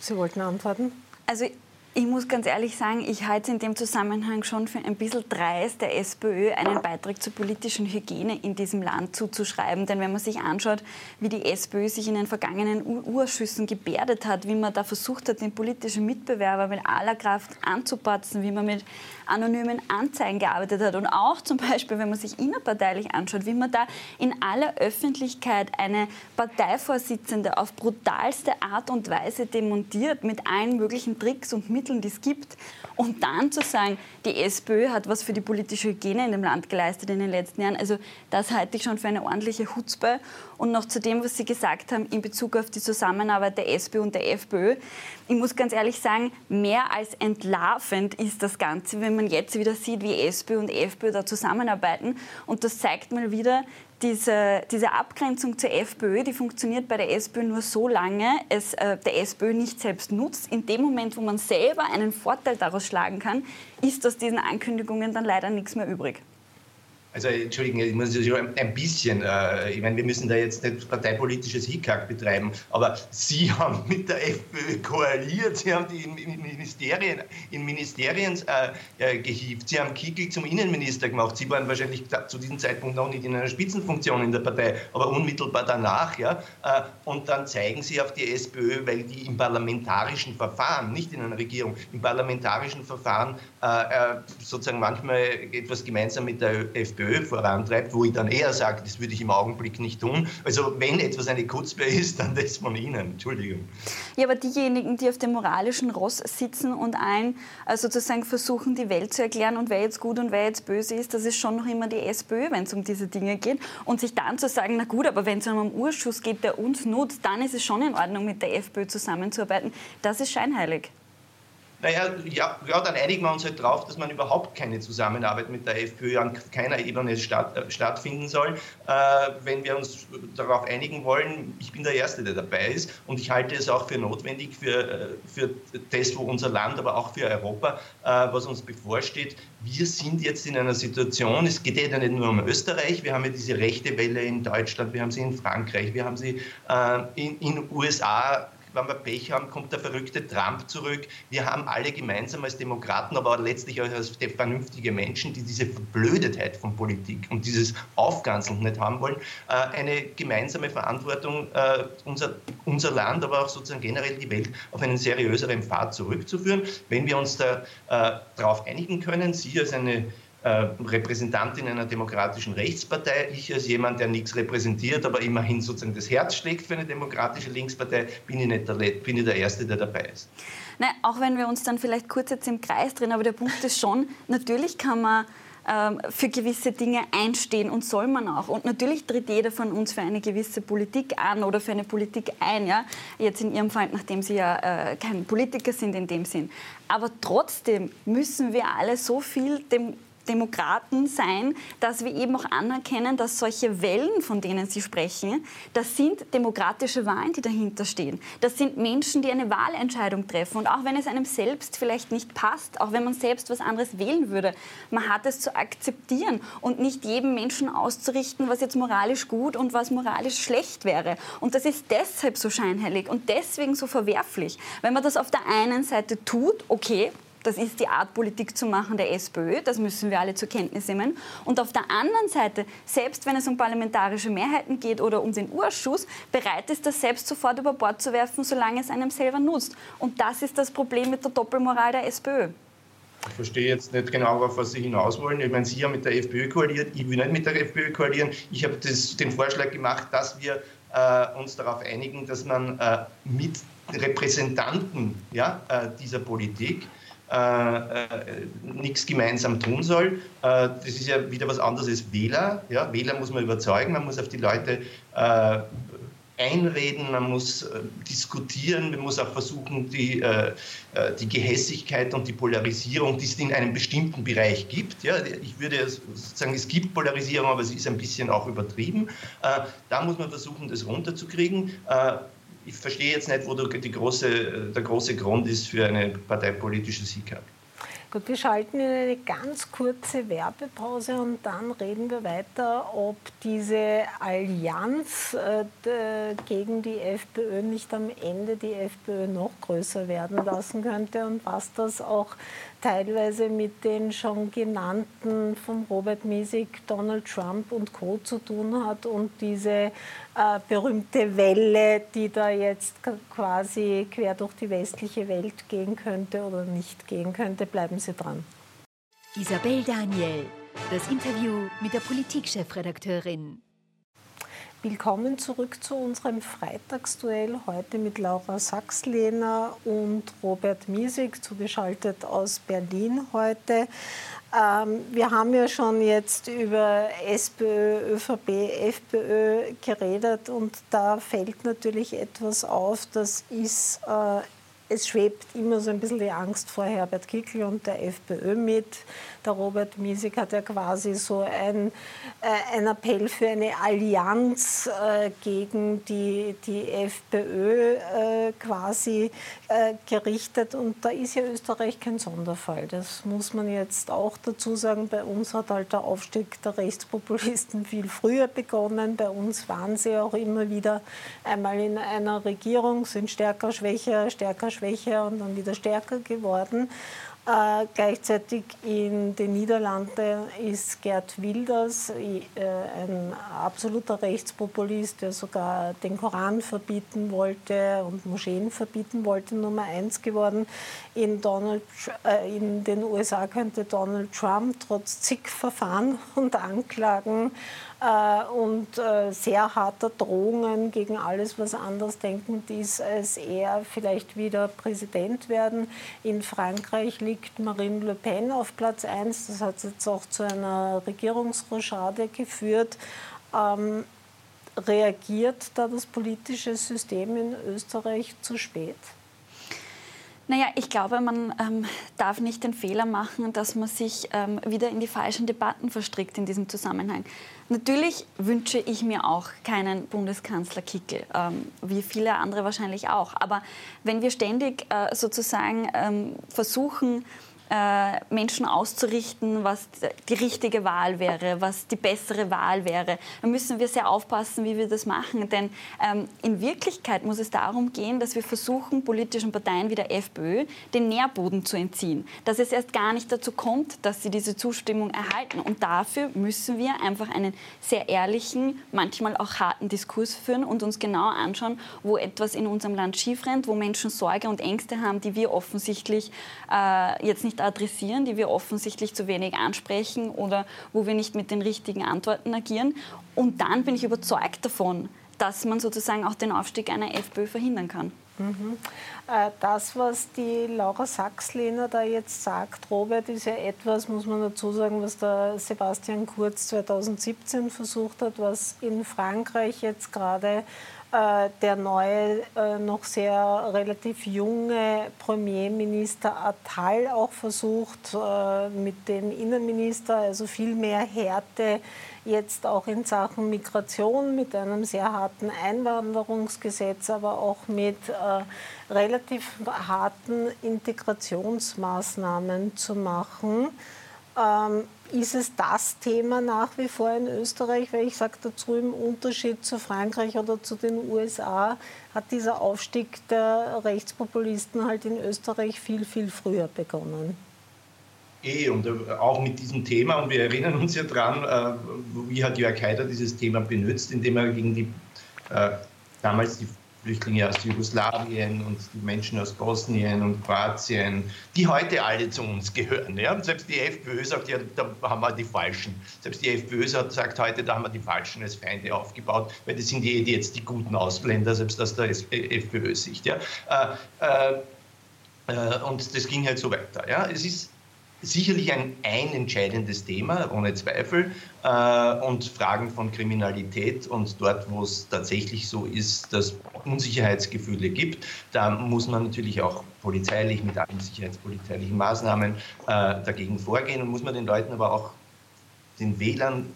Sie wollten antworten? Also ich muss ganz ehrlich sagen, ich halte in dem Zusammenhang schon für ein bisschen dreist, der SPÖ einen Beitrag zur politischen Hygiene in diesem Land zuzuschreiben. Denn wenn man sich anschaut, wie die SPÖ sich in den vergangenen Urschüssen gebärdet hat, wie man da versucht hat, den politischen Mitbewerber mit aller Kraft anzupatzen, wie man mit anonymen Anzeigen gearbeitet hat und auch zum Beispiel, wenn man sich innerparteilich anschaut, wie man da in aller Öffentlichkeit eine Parteivorsitzende auf brutalste Art und Weise demontiert mit allen möglichen Tricks und Mitteln, die es gibt. Und dann zu sagen, die SPÖ hat was für die politische Hygiene in dem Land geleistet in den letzten Jahren, also das halte ich schon für eine ordentliche Hutzpe. Und noch zu dem, was Sie gesagt haben in Bezug auf die Zusammenarbeit der SPÖ und der FPÖ. Ich muss ganz ehrlich sagen, mehr als entlarvend ist das Ganze, wenn man jetzt wieder sieht, wie SPÖ und FPÖ da zusammenarbeiten. Und das zeigt mal wieder, diese, diese Abgrenzung zur FPÖ, die funktioniert bei der SPÖ nur so lange, es äh, der SPÖ nicht selbst nutzt. In dem Moment, wo man selber einen Vorteil daraus schlagen kann, ist aus diesen Ankündigungen dann leider nichts mehr übrig. Also Entschuldigung, ich muss schon ein bisschen, äh, ich meine, wir müssen da jetzt nicht parteipolitisches Hickhack betreiben, aber Sie (laughs) haben mit der FPÖ koaliert, Sie haben die in, in Ministerien, in Ministerien äh, äh, gehievt, Sie haben Kickel zum Innenminister gemacht, Sie waren wahrscheinlich zu diesem Zeitpunkt noch nicht in einer Spitzenfunktion in der Partei, aber unmittelbar danach, ja, äh, und dann zeigen Sie auf die SPÖ, weil die im parlamentarischen Verfahren, nicht in einer Regierung, im parlamentarischen Verfahren äh, sozusagen manchmal etwas gemeinsam mit der FPÖ FPÖ vorantreibt, wo ich dann eher sage, das würde ich im Augenblick nicht tun. Also wenn etwas eine Kutzbär (laughs) ist, dann das von Ihnen. Entschuldigung. Ja, aber diejenigen, die auf dem moralischen Ross sitzen und allen äh, sozusagen versuchen, die Welt zu erklären und wer jetzt gut und wer jetzt böse ist, das ist schon noch immer die SPÖ, wenn es um diese Dinge geht. Und sich dann zu sagen, na gut, aber wenn es um einen Urschuss geht, der uns nutzt, dann ist es schon in Ordnung, mit der FPÖ zusammenzuarbeiten. Das ist scheinheilig. Naja, ja, ja, dann einigen wir uns halt drauf, dass man überhaupt keine Zusammenarbeit mit der FPÖ an keiner Ebene statt, äh, stattfinden soll. Äh, wenn wir uns darauf einigen wollen, ich bin der Erste, der dabei ist und ich halte es auch für notwendig für, äh, für das, wo unser Land, aber auch für Europa, äh, was uns bevorsteht. Wir sind jetzt in einer Situation, es geht ja nicht nur um Österreich, wir haben ja diese rechte Welle in Deutschland, wir haben sie in Frankreich, wir haben sie äh, in den USA wenn wir Pech haben, kommt der verrückte Trump zurück. Wir haben alle gemeinsam als Demokraten, aber letztlich auch als vernünftige Menschen, die diese Verblödetheit von Politik und dieses Aufganzeln nicht haben wollen, äh, eine gemeinsame Verantwortung, äh, unser, unser Land, aber auch sozusagen generell die Welt auf einen seriöseren Pfad zurückzuführen. Wenn wir uns da äh, darauf einigen können, Sie als eine Repräsentantin einer demokratischen Rechtspartei, ich als jemand, der nichts repräsentiert, aber immerhin sozusagen das Herz schlägt für eine demokratische Linkspartei, bin ich nicht der, bin ich der Erste, der dabei ist. Nein, auch wenn wir uns dann vielleicht kurz jetzt im Kreis drehen, aber der Punkt ist schon, natürlich kann man ähm, für gewisse Dinge einstehen und soll man auch. Und natürlich tritt jeder von uns für eine gewisse Politik an oder für eine Politik ein. Ja? Jetzt in Ihrem Fall, nachdem Sie ja äh, kein Politiker sind in dem Sinn. Aber trotzdem müssen wir alle so viel dem Demokraten sein, dass wir eben auch anerkennen, dass solche Wellen, von denen Sie sprechen, das sind demokratische Wahlen, die dahinter stehen. Das sind Menschen, die eine Wahlentscheidung treffen. Und auch wenn es einem selbst vielleicht nicht passt, auch wenn man selbst was anderes wählen würde, man hat es zu akzeptieren und nicht jedem Menschen auszurichten, was jetzt moralisch gut und was moralisch schlecht wäre. Und das ist deshalb so scheinheilig und deswegen so verwerflich. Wenn man das auf der einen Seite tut, okay, das ist die Art, Politik zu machen der SPÖ. Das müssen wir alle zur Kenntnis nehmen. Und auf der anderen Seite, selbst wenn es um parlamentarische Mehrheiten geht oder um den Urschuss, bereit ist, das selbst sofort über Bord zu werfen, solange es einem selber nutzt. Und das ist das Problem mit der Doppelmoral der SPÖ. Ich verstehe jetzt nicht genau, auf was Sie hinaus wollen. Ich meine, Sie haben mit der FPÖ koaliert, ich will nicht mit der FPÖ koalieren. Ich habe den Vorschlag gemacht, dass wir äh, uns darauf einigen, dass man äh, mit Repräsentanten ja, äh, dieser Politik nichts gemeinsam tun soll. Äh, das ist ja wieder was anderes als Wähler. Ja, Wähler muss man überzeugen, man muss auf die Leute äh, einreden, man muss äh, diskutieren, man muss auch versuchen, die, äh, die Gehässigkeit und die Polarisierung, die es in einem bestimmten Bereich gibt. Ja, ich würde sagen, es gibt Polarisierung, aber sie ist ein bisschen auch übertrieben. da muss man versuchen, das runterzukriegen ich verstehe jetzt nicht, wo große, der große Grund ist für eine parteipolitische Sieg. Gut, wir schalten in eine ganz kurze Werbepause und dann reden wir weiter, ob diese Allianz äh, gegen die FPÖ nicht am Ende die FPÖ noch größer werden lassen könnte und was das auch teilweise mit den schon genannten von Robert Miesig, Donald Trump und Co. zu tun hat und diese äh, berühmte Welle, die da jetzt quasi quer durch die westliche Welt gehen könnte oder nicht gehen könnte. Bleiben Sie dran. Isabel Daniel, das Interview mit der Politikchefredakteurin. Willkommen zurück zu unserem Freitagsduell. Heute mit Laura Sachslehner und Robert Miesig, zugeschaltet aus Berlin heute. Ähm, wir haben ja schon jetzt über SPÖ, ÖVP, FPÖ geredet und da fällt natürlich etwas auf, das ist äh, es schwebt immer so ein bisschen die Angst vor Herbert Kickl und der FPÖ mit. Der Robert Miesig hat ja quasi so ein, äh, ein Appell für eine Allianz äh, gegen die, die FPÖ äh, quasi äh, gerichtet. Und da ist ja Österreich kein Sonderfall. Das muss man jetzt auch dazu sagen. Bei uns hat halt der Aufstieg der Rechtspopulisten viel früher begonnen. Bei uns waren sie auch immer wieder einmal in einer Regierung, sind stärker, schwächer, stärker, schwächer und dann wieder stärker geworden. Äh, gleichzeitig in den Niederlanden ist Gerd Wilders äh, ein absoluter Rechtspopulist, der sogar den Koran verbieten wollte und Moscheen verbieten wollte, Nummer eins geworden. In, Donald, äh, in den USA könnte Donald Trump trotz zig Verfahren (laughs) und Anklagen und äh, sehr harter Drohungen gegen alles, was andersdenkend ist, als er vielleicht wieder Präsident werden. In Frankreich liegt Marine Le Pen auf Platz 1. Das hat jetzt auch zu einer Regierungsrochade geführt. Ähm, reagiert da das politische System in Österreich zu spät? Naja, ich glaube, man ähm, darf nicht den Fehler machen, dass man sich ähm, wieder in die falschen Debatten verstrickt in diesem Zusammenhang. Natürlich wünsche ich mir auch keinen Bundeskanzler Kickel, ähm, wie viele andere wahrscheinlich auch. Aber wenn wir ständig äh, sozusagen ähm, versuchen, Menschen auszurichten, was die richtige Wahl wäre, was die bessere Wahl wäre. Da müssen wir sehr aufpassen, wie wir das machen. Denn ähm, in Wirklichkeit muss es darum gehen, dass wir versuchen, politischen Parteien wie der FPÖ den Nährboden zu entziehen. Dass es erst gar nicht dazu kommt, dass sie diese Zustimmung erhalten. Und dafür müssen wir einfach einen sehr ehrlichen, manchmal auch harten Diskurs führen und uns genau anschauen, wo etwas in unserem Land schiefrennt, wo Menschen Sorge und Ängste haben, die wir offensichtlich äh, jetzt nicht adressieren, die wir offensichtlich zu wenig ansprechen oder wo wir nicht mit den richtigen Antworten agieren. Und dann bin ich überzeugt davon, dass man sozusagen auch den Aufstieg einer FPÖ verhindern kann. Mhm. Äh, das, was die Laura Sachslehner da jetzt sagt, Robert, ist ja etwas, muss man dazu sagen, was der Sebastian Kurz 2017 versucht hat, was in Frankreich jetzt gerade der neue, äh, noch sehr relativ junge Premierminister Attal auch versucht, äh, mit dem Innenminister, also viel mehr Härte jetzt auch in Sachen Migration, mit einem sehr harten Einwanderungsgesetz, aber auch mit relativ harten Integrationsmaßnahmen zu machen. Ähm, ist es das Thema nach wie vor in Österreich? Weil ich sage dazu, im Unterschied zu Frankreich oder zu den USA hat dieser Aufstieg der Rechtspopulisten halt in Österreich viel, viel früher begonnen. Eh, und äh, auch mit diesem Thema, und wir erinnern uns ja dran, äh, wie hat Jörg Haider dieses Thema benutzt, indem er gegen die äh, damals die Flüchtlinge aus Jugoslawien und die Menschen aus Bosnien und Kroatien, die heute alle zu uns gehören. Ja? Und selbst die FPÖ sagt, ja, da haben wir die Falschen. Selbst die FPÖ sagt heute, da haben wir die Falschen als Feinde aufgebaut, weil das sind die, die jetzt die guten Ausländer, selbst aus der FPÖ-Sicht. Ja? Äh, äh, äh, und das ging halt so weiter. Ja? Es ist sicherlich ein, ein entscheidendes Thema, ohne Zweifel. Äh, und Fragen von Kriminalität und dort, wo es tatsächlich so ist, dass Unsicherheitsgefühle gibt, da muss man natürlich auch polizeilich mit allen sicherheitspolizeilichen Maßnahmen äh, dagegen vorgehen und muss man den Leuten aber auch den Wählern,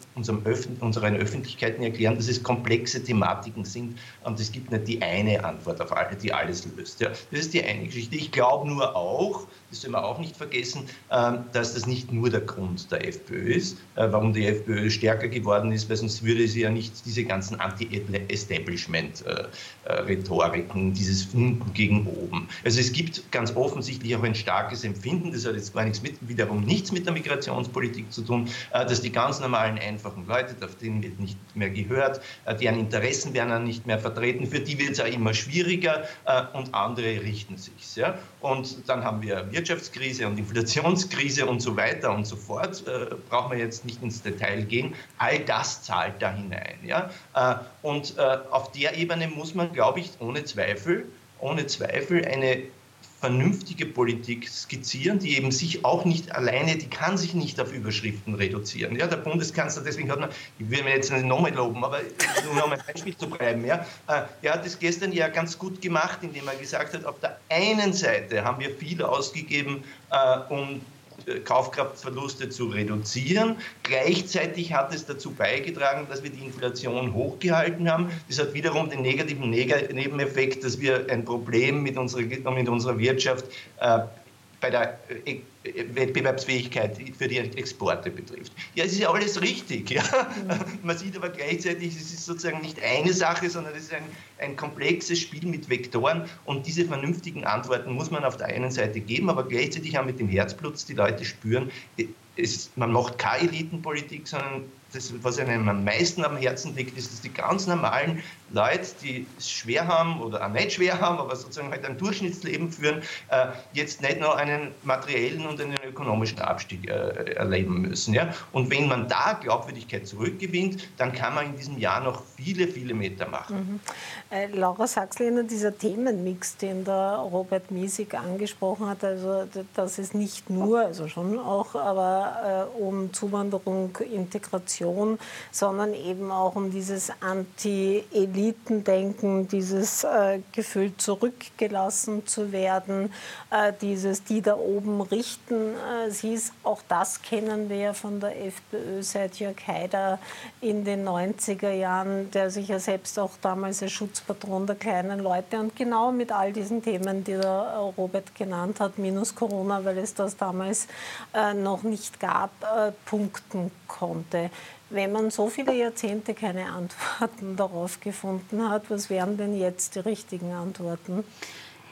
Öffn unseren Öffentlichkeiten erklären, dass es komplexe Thematiken sind und es gibt nicht die eine Antwort auf alle, die alles löst. Ja, das ist die eine Geschichte. Ich glaube nur auch, das soll man auch nicht vergessen, ähm, dass das nicht nur der Grund der FPÖ ist, äh, warum die FPÖ stärker geworden ist, weil sonst würde sie ja nicht diese ganzen Anti-Establishment-Rhetoriken, dieses Unten gegen oben. Also es gibt ganz offensichtlich auch ein starkes Empfinden, das hat jetzt gar nichts mit, wiederum nichts mit der Migrationspolitik zu tun, äh, dass die ganz normalen, einfachen Leute, auf denen wird nicht mehr gehört, äh, deren Interessen werden dann nicht mehr vertreten, für die wird es auch immer schwieriger und andere richten sich. Und dann haben wir Wirtschaft Wirtschaftskrise und Inflationskrise und so weiter und so fort, äh, brauchen wir jetzt nicht ins Detail gehen. All das zahlt da hinein. Ja? Äh, und äh, auf der Ebene muss man, glaube ich, ohne Zweifel, ohne Zweifel eine vernünftige Politik skizzieren, die eben sich auch nicht alleine, die kann sich nicht auf Überschriften reduzieren. Ja, der Bundeskanzler, deswegen hat man, ich will mir jetzt nicht nochmal loben, aber um noch ein Beispiel zu bleiben, ja, äh, er hat es gestern ja ganz gut gemacht, indem er gesagt hat, auf der einen Seite haben wir viel ausgegeben, äh, um Kaufkraftverluste zu reduzieren. Gleichzeitig hat es dazu beigetragen, dass wir die Inflation hochgehalten haben. Das hat wiederum den negativen Nebeneffekt, dass wir ein Problem mit unserer, mit unserer Wirtschaft äh, bei der äh, Wettbewerbsfähigkeit für die Exporte betrifft. Ja, es ist ja alles richtig. Ja. Man sieht aber gleichzeitig, es ist sozusagen nicht eine Sache, sondern es ist ein, ein komplexes Spiel mit Vektoren und diese vernünftigen Antworten muss man auf der einen Seite geben, aber gleichzeitig auch mit dem Herzblut die Leute spüren, es, man macht keine Elitenpolitik, sondern das, was einem am meisten am Herzen liegt, ist, dass die ganz normalen Leute, die es schwer haben oder auch nicht schwer haben, aber sozusagen halt ein Durchschnittsleben führen, äh, jetzt nicht nur einen materiellen und einen ökonomischen Abstieg äh, erleben müssen. Ja? Und wenn man da Glaubwürdigkeit zurückgewinnt, dann kann man in diesem Jahr noch viele, viele Meter machen. Mhm. Äh, Laura Sachslehner, dieser Themenmix, den der Robert Miesig angesprochen hat, also dass es nicht nur, also schon auch, aber äh, um Zuwanderung, Integration, sondern eben auch um dieses Anti-Elitendenken, dieses äh, Gefühl zurückgelassen zu werden, äh, dieses die da oben richten äh, siehst, auch das kennen wir ja von der FPÖ seit Jörg Haider in den 90er Jahren, der sich ja selbst auch damals als Schutzpatron der kleinen Leute und genau mit all diesen Themen, die der Robert genannt hat, minus Corona, weil es das damals äh, noch nicht gab, äh, punkten konnte. Wenn man so viele Jahrzehnte keine Antworten (laughs) darauf gefunden hat, was wären denn jetzt die richtigen Antworten?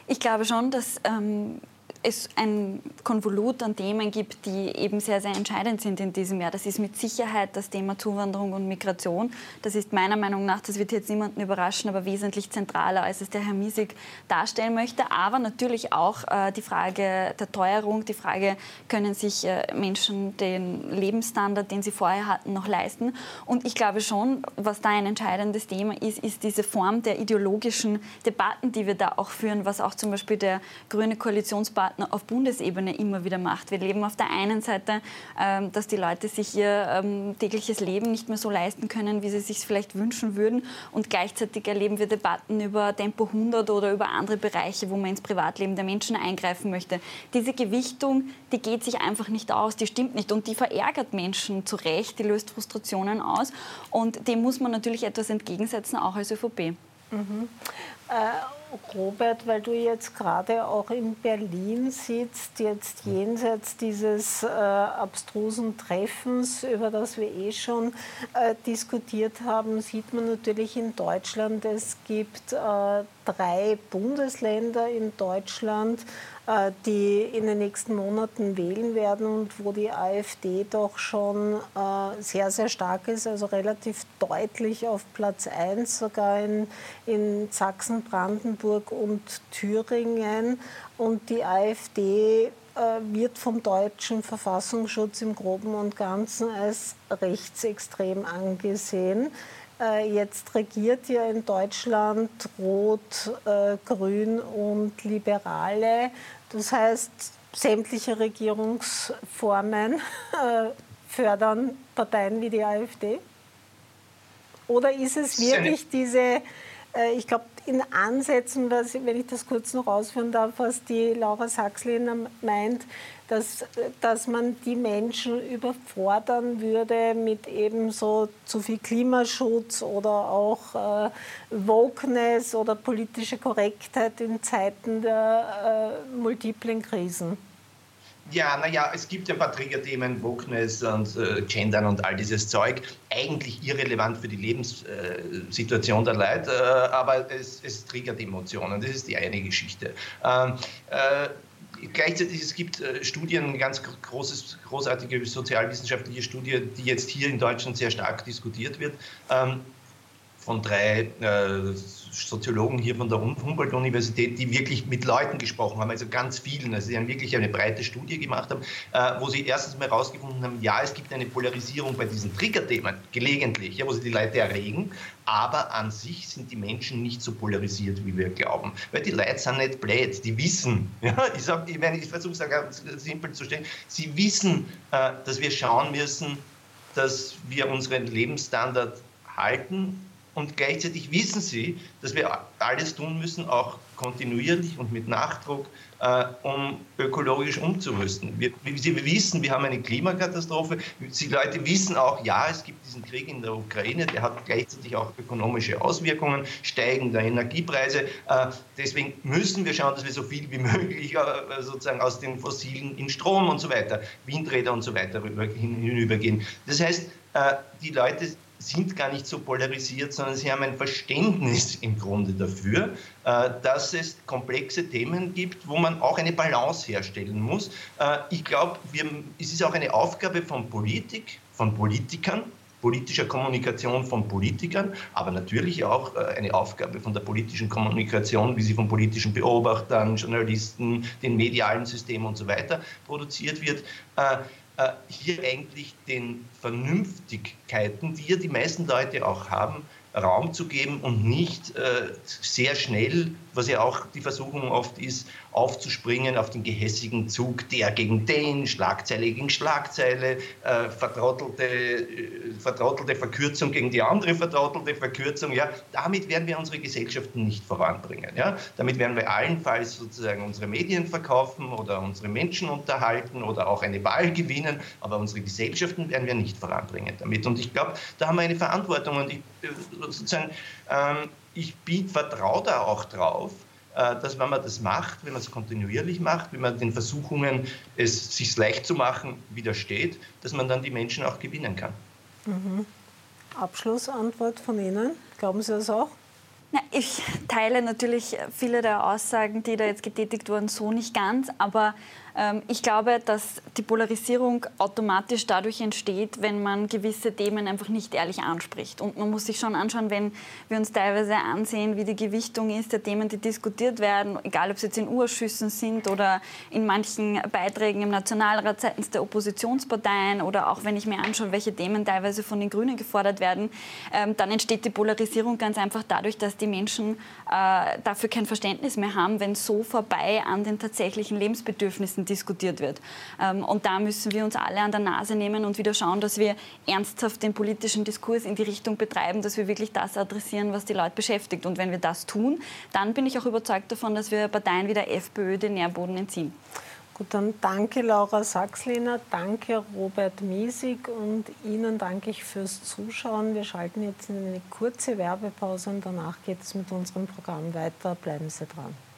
Ich glaube schon, dass ähm, es ein Konvolut an Themen gibt, die eben sehr, sehr entscheidend sind in diesem Jahr. Das ist mit Sicherheit das Thema Zuwanderung und Migration. Das ist meiner Meinung nach, das wird jetzt niemanden überraschen, aber wesentlich zentraler, als es der Herr Miesig darstellen möchte. Aber natürlich auch äh, die Frage der Teuerung, die Frage, können sich äh, Menschen den Lebensstandard, den sie vorher hatten, noch leisten. Und ich glaube schon, was da ein entscheidendes Thema ist, ist diese Form der ideologischen Debatten, die wir da auch führen, was auch zum Beispiel der grüne Koalitionspartner Partner auf Bundesebene immer wieder macht. Wir leben auf der einen Seite, ähm, dass die Leute sich ihr ähm, tägliches Leben nicht mehr so leisten können, wie sie sich vielleicht wünschen würden. Und gleichzeitig erleben wir Debatten über Tempo 100 oder über andere Bereiche, wo man ins Privatleben der Menschen eingreifen möchte. Diese Gewichtung, die geht sich einfach nicht aus, die stimmt nicht und die verärgert Menschen zu Recht, die löst Frustrationen aus. Und dem muss man natürlich etwas entgegensetzen, auch als ÖVP. Mhm. Äh, Robert, weil du jetzt gerade auch in Berlin sitzt, jetzt jenseits dieses äh, abstrusen Treffens, über das wir eh schon äh, diskutiert haben, sieht man natürlich in Deutschland, es gibt äh, drei Bundesländer in Deutschland, die in den nächsten Monaten wählen werden und wo die AfD doch schon äh, sehr, sehr stark ist, also relativ deutlich auf Platz 1, sogar in, in Sachsen, Brandenburg und Thüringen. Und die AfD äh, wird vom deutschen Verfassungsschutz im Groben und Ganzen als rechtsextrem angesehen. Jetzt regiert ja in Deutschland Rot, Grün und Liberale. Das heißt, sämtliche Regierungsformen (laughs) äh, fördern Parteien wie die AfD? Oder ist es wirklich diese, äh, ich glaube, in Ansätzen, wenn ich das kurz noch ausführen darf, was die Laura Sachsliner meint, dass, dass man die Menschen überfordern würde mit eben so zu viel Klimaschutz oder auch äh, Wokeness oder politische Korrektheit in Zeiten der äh, multiplen Krisen. Ja, naja, es gibt ein paar Triggerthemen, Wokeness und äh, Gendern und all dieses Zeug. Eigentlich irrelevant für die Lebenssituation der Leute, äh, aber es, es, triggert Emotionen. Das ist die eine Geschichte. Ähm, äh, gleichzeitig es gibt äh, Studien, ganz großes, großartige sozialwissenschaftliche Studie, die jetzt hier in Deutschland sehr stark diskutiert wird. Ähm, von drei äh, Soziologen hier von der Humboldt-Universität, die wirklich mit Leuten gesprochen haben, also ganz vielen, also sie haben wirklich eine breite Studie gemacht haben, äh, wo sie erstens mal herausgefunden haben, ja, es gibt eine Polarisierung bei diesen Triggerthemen, gelegentlich, ja, wo sie die Leute erregen, aber an sich sind die Menschen nicht so polarisiert, wie wir glauben. Weil die Leute sind nicht blöd, die wissen, (laughs) ja, ich, sag, ich, meine, ich versuche es ganz simpel zu stellen, sie wissen, äh, dass wir schauen müssen, dass wir unseren Lebensstandard halten und gleichzeitig wissen sie, dass wir alles tun müssen, auch kontinuierlich und mit Nachdruck, äh, um ökologisch umzurüsten. Wir, wir, wissen, wir haben eine Klimakatastrophe. Die Leute wissen auch, ja, es gibt diesen Krieg in der Ukraine, der hat gleichzeitig auch ökonomische Auswirkungen, steigende Energiepreise. Äh, deswegen müssen wir schauen, dass wir so viel wie (laughs) möglich äh, sozusagen aus den Fossilen in Strom und so weiter, Windräder und so weiter hinübergehen. Das heißt, äh, die Leute sind gar nicht so polarisiert, sondern sie haben ein Verständnis im Grunde dafür, äh, dass es komplexe Themen gibt, wo man auch eine Balance herstellen muss. Äh, ich glaube, es ist auch eine Aufgabe von Politik, von Politikern, politischer Kommunikation von Politikern, aber natürlich auch äh, eine Aufgabe von der politischen Kommunikation, wie sie von politischen Beobachtern, Journalisten, den medialen Systemen und so weiter produziert wird hier eigentlich den Vernünftigkeiten, die ja die meisten Leute auch haben, Raum zu geben und nicht äh, sehr schnell, was ja auch die Versuchung oft ist, aufzuspringen auf den gehässigen Zug, der gegen den, Schlagzeile gegen Schlagzeile, äh, vertrottelte, äh, vertrottelte Verkürzung gegen die andere vertrottelte Verkürzung. Ja, damit werden wir unsere Gesellschaften nicht voranbringen. Ja? Damit werden wir allenfalls sozusagen unsere Medien verkaufen oder unsere Menschen unterhalten oder auch eine Wahl gewinnen, aber unsere Gesellschaften werden wir nicht voranbringen damit. Und ich glaube, da haben wir eine Verantwortung und ich, äh, sozusagen, ähm, ich vertraue da auch drauf, äh, dass wenn man das macht, wenn man es kontinuierlich macht, wenn man den Versuchungen, es sich leicht zu machen, widersteht, dass man dann die Menschen auch gewinnen kann. Mhm. Abschlussantwort von Ihnen. Glauben Sie das auch? Ja, ich teile natürlich viele der Aussagen, die da jetzt getätigt wurden, so nicht ganz. Aber ich glaube, dass die Polarisierung automatisch dadurch entsteht, wenn man gewisse Themen einfach nicht ehrlich anspricht. Und man muss sich schon anschauen, wenn wir uns teilweise ansehen, wie die Gewichtung ist der Themen, die diskutiert werden, egal ob es jetzt in Urschüssen sind oder in manchen Beiträgen im Nationalrat seitens der Oppositionsparteien oder auch wenn ich mir anschaue, welche Themen teilweise von den Grünen gefordert werden, ähm, dann entsteht die Polarisierung ganz einfach dadurch, dass die Menschen äh, dafür kein Verständnis mehr haben, wenn so vorbei an den tatsächlichen Lebensbedürfnissen Interessen diskutiert wird. Ähm, und da müssen wir uns alle an der Nase nehmen und wieder schauen, dass wir ernsthaft den politischen Diskurs in die Richtung betreiben, dass wir wirklich das adressieren, was die Leute beschäftigt. Und wenn wir das tun, dann bin ich auch überzeugt davon, dass wir Parteien wie der FPÖ den Nährboden entziehen. Gut, dann danke Laura Sachsliner, danke Robert Miesig und Ihnen danke ich fürs Zuschauen. Wir schalten jetzt in eine kurze Werbepause und danach geht es mit unserem Programm weiter. Bleiben Sie dran.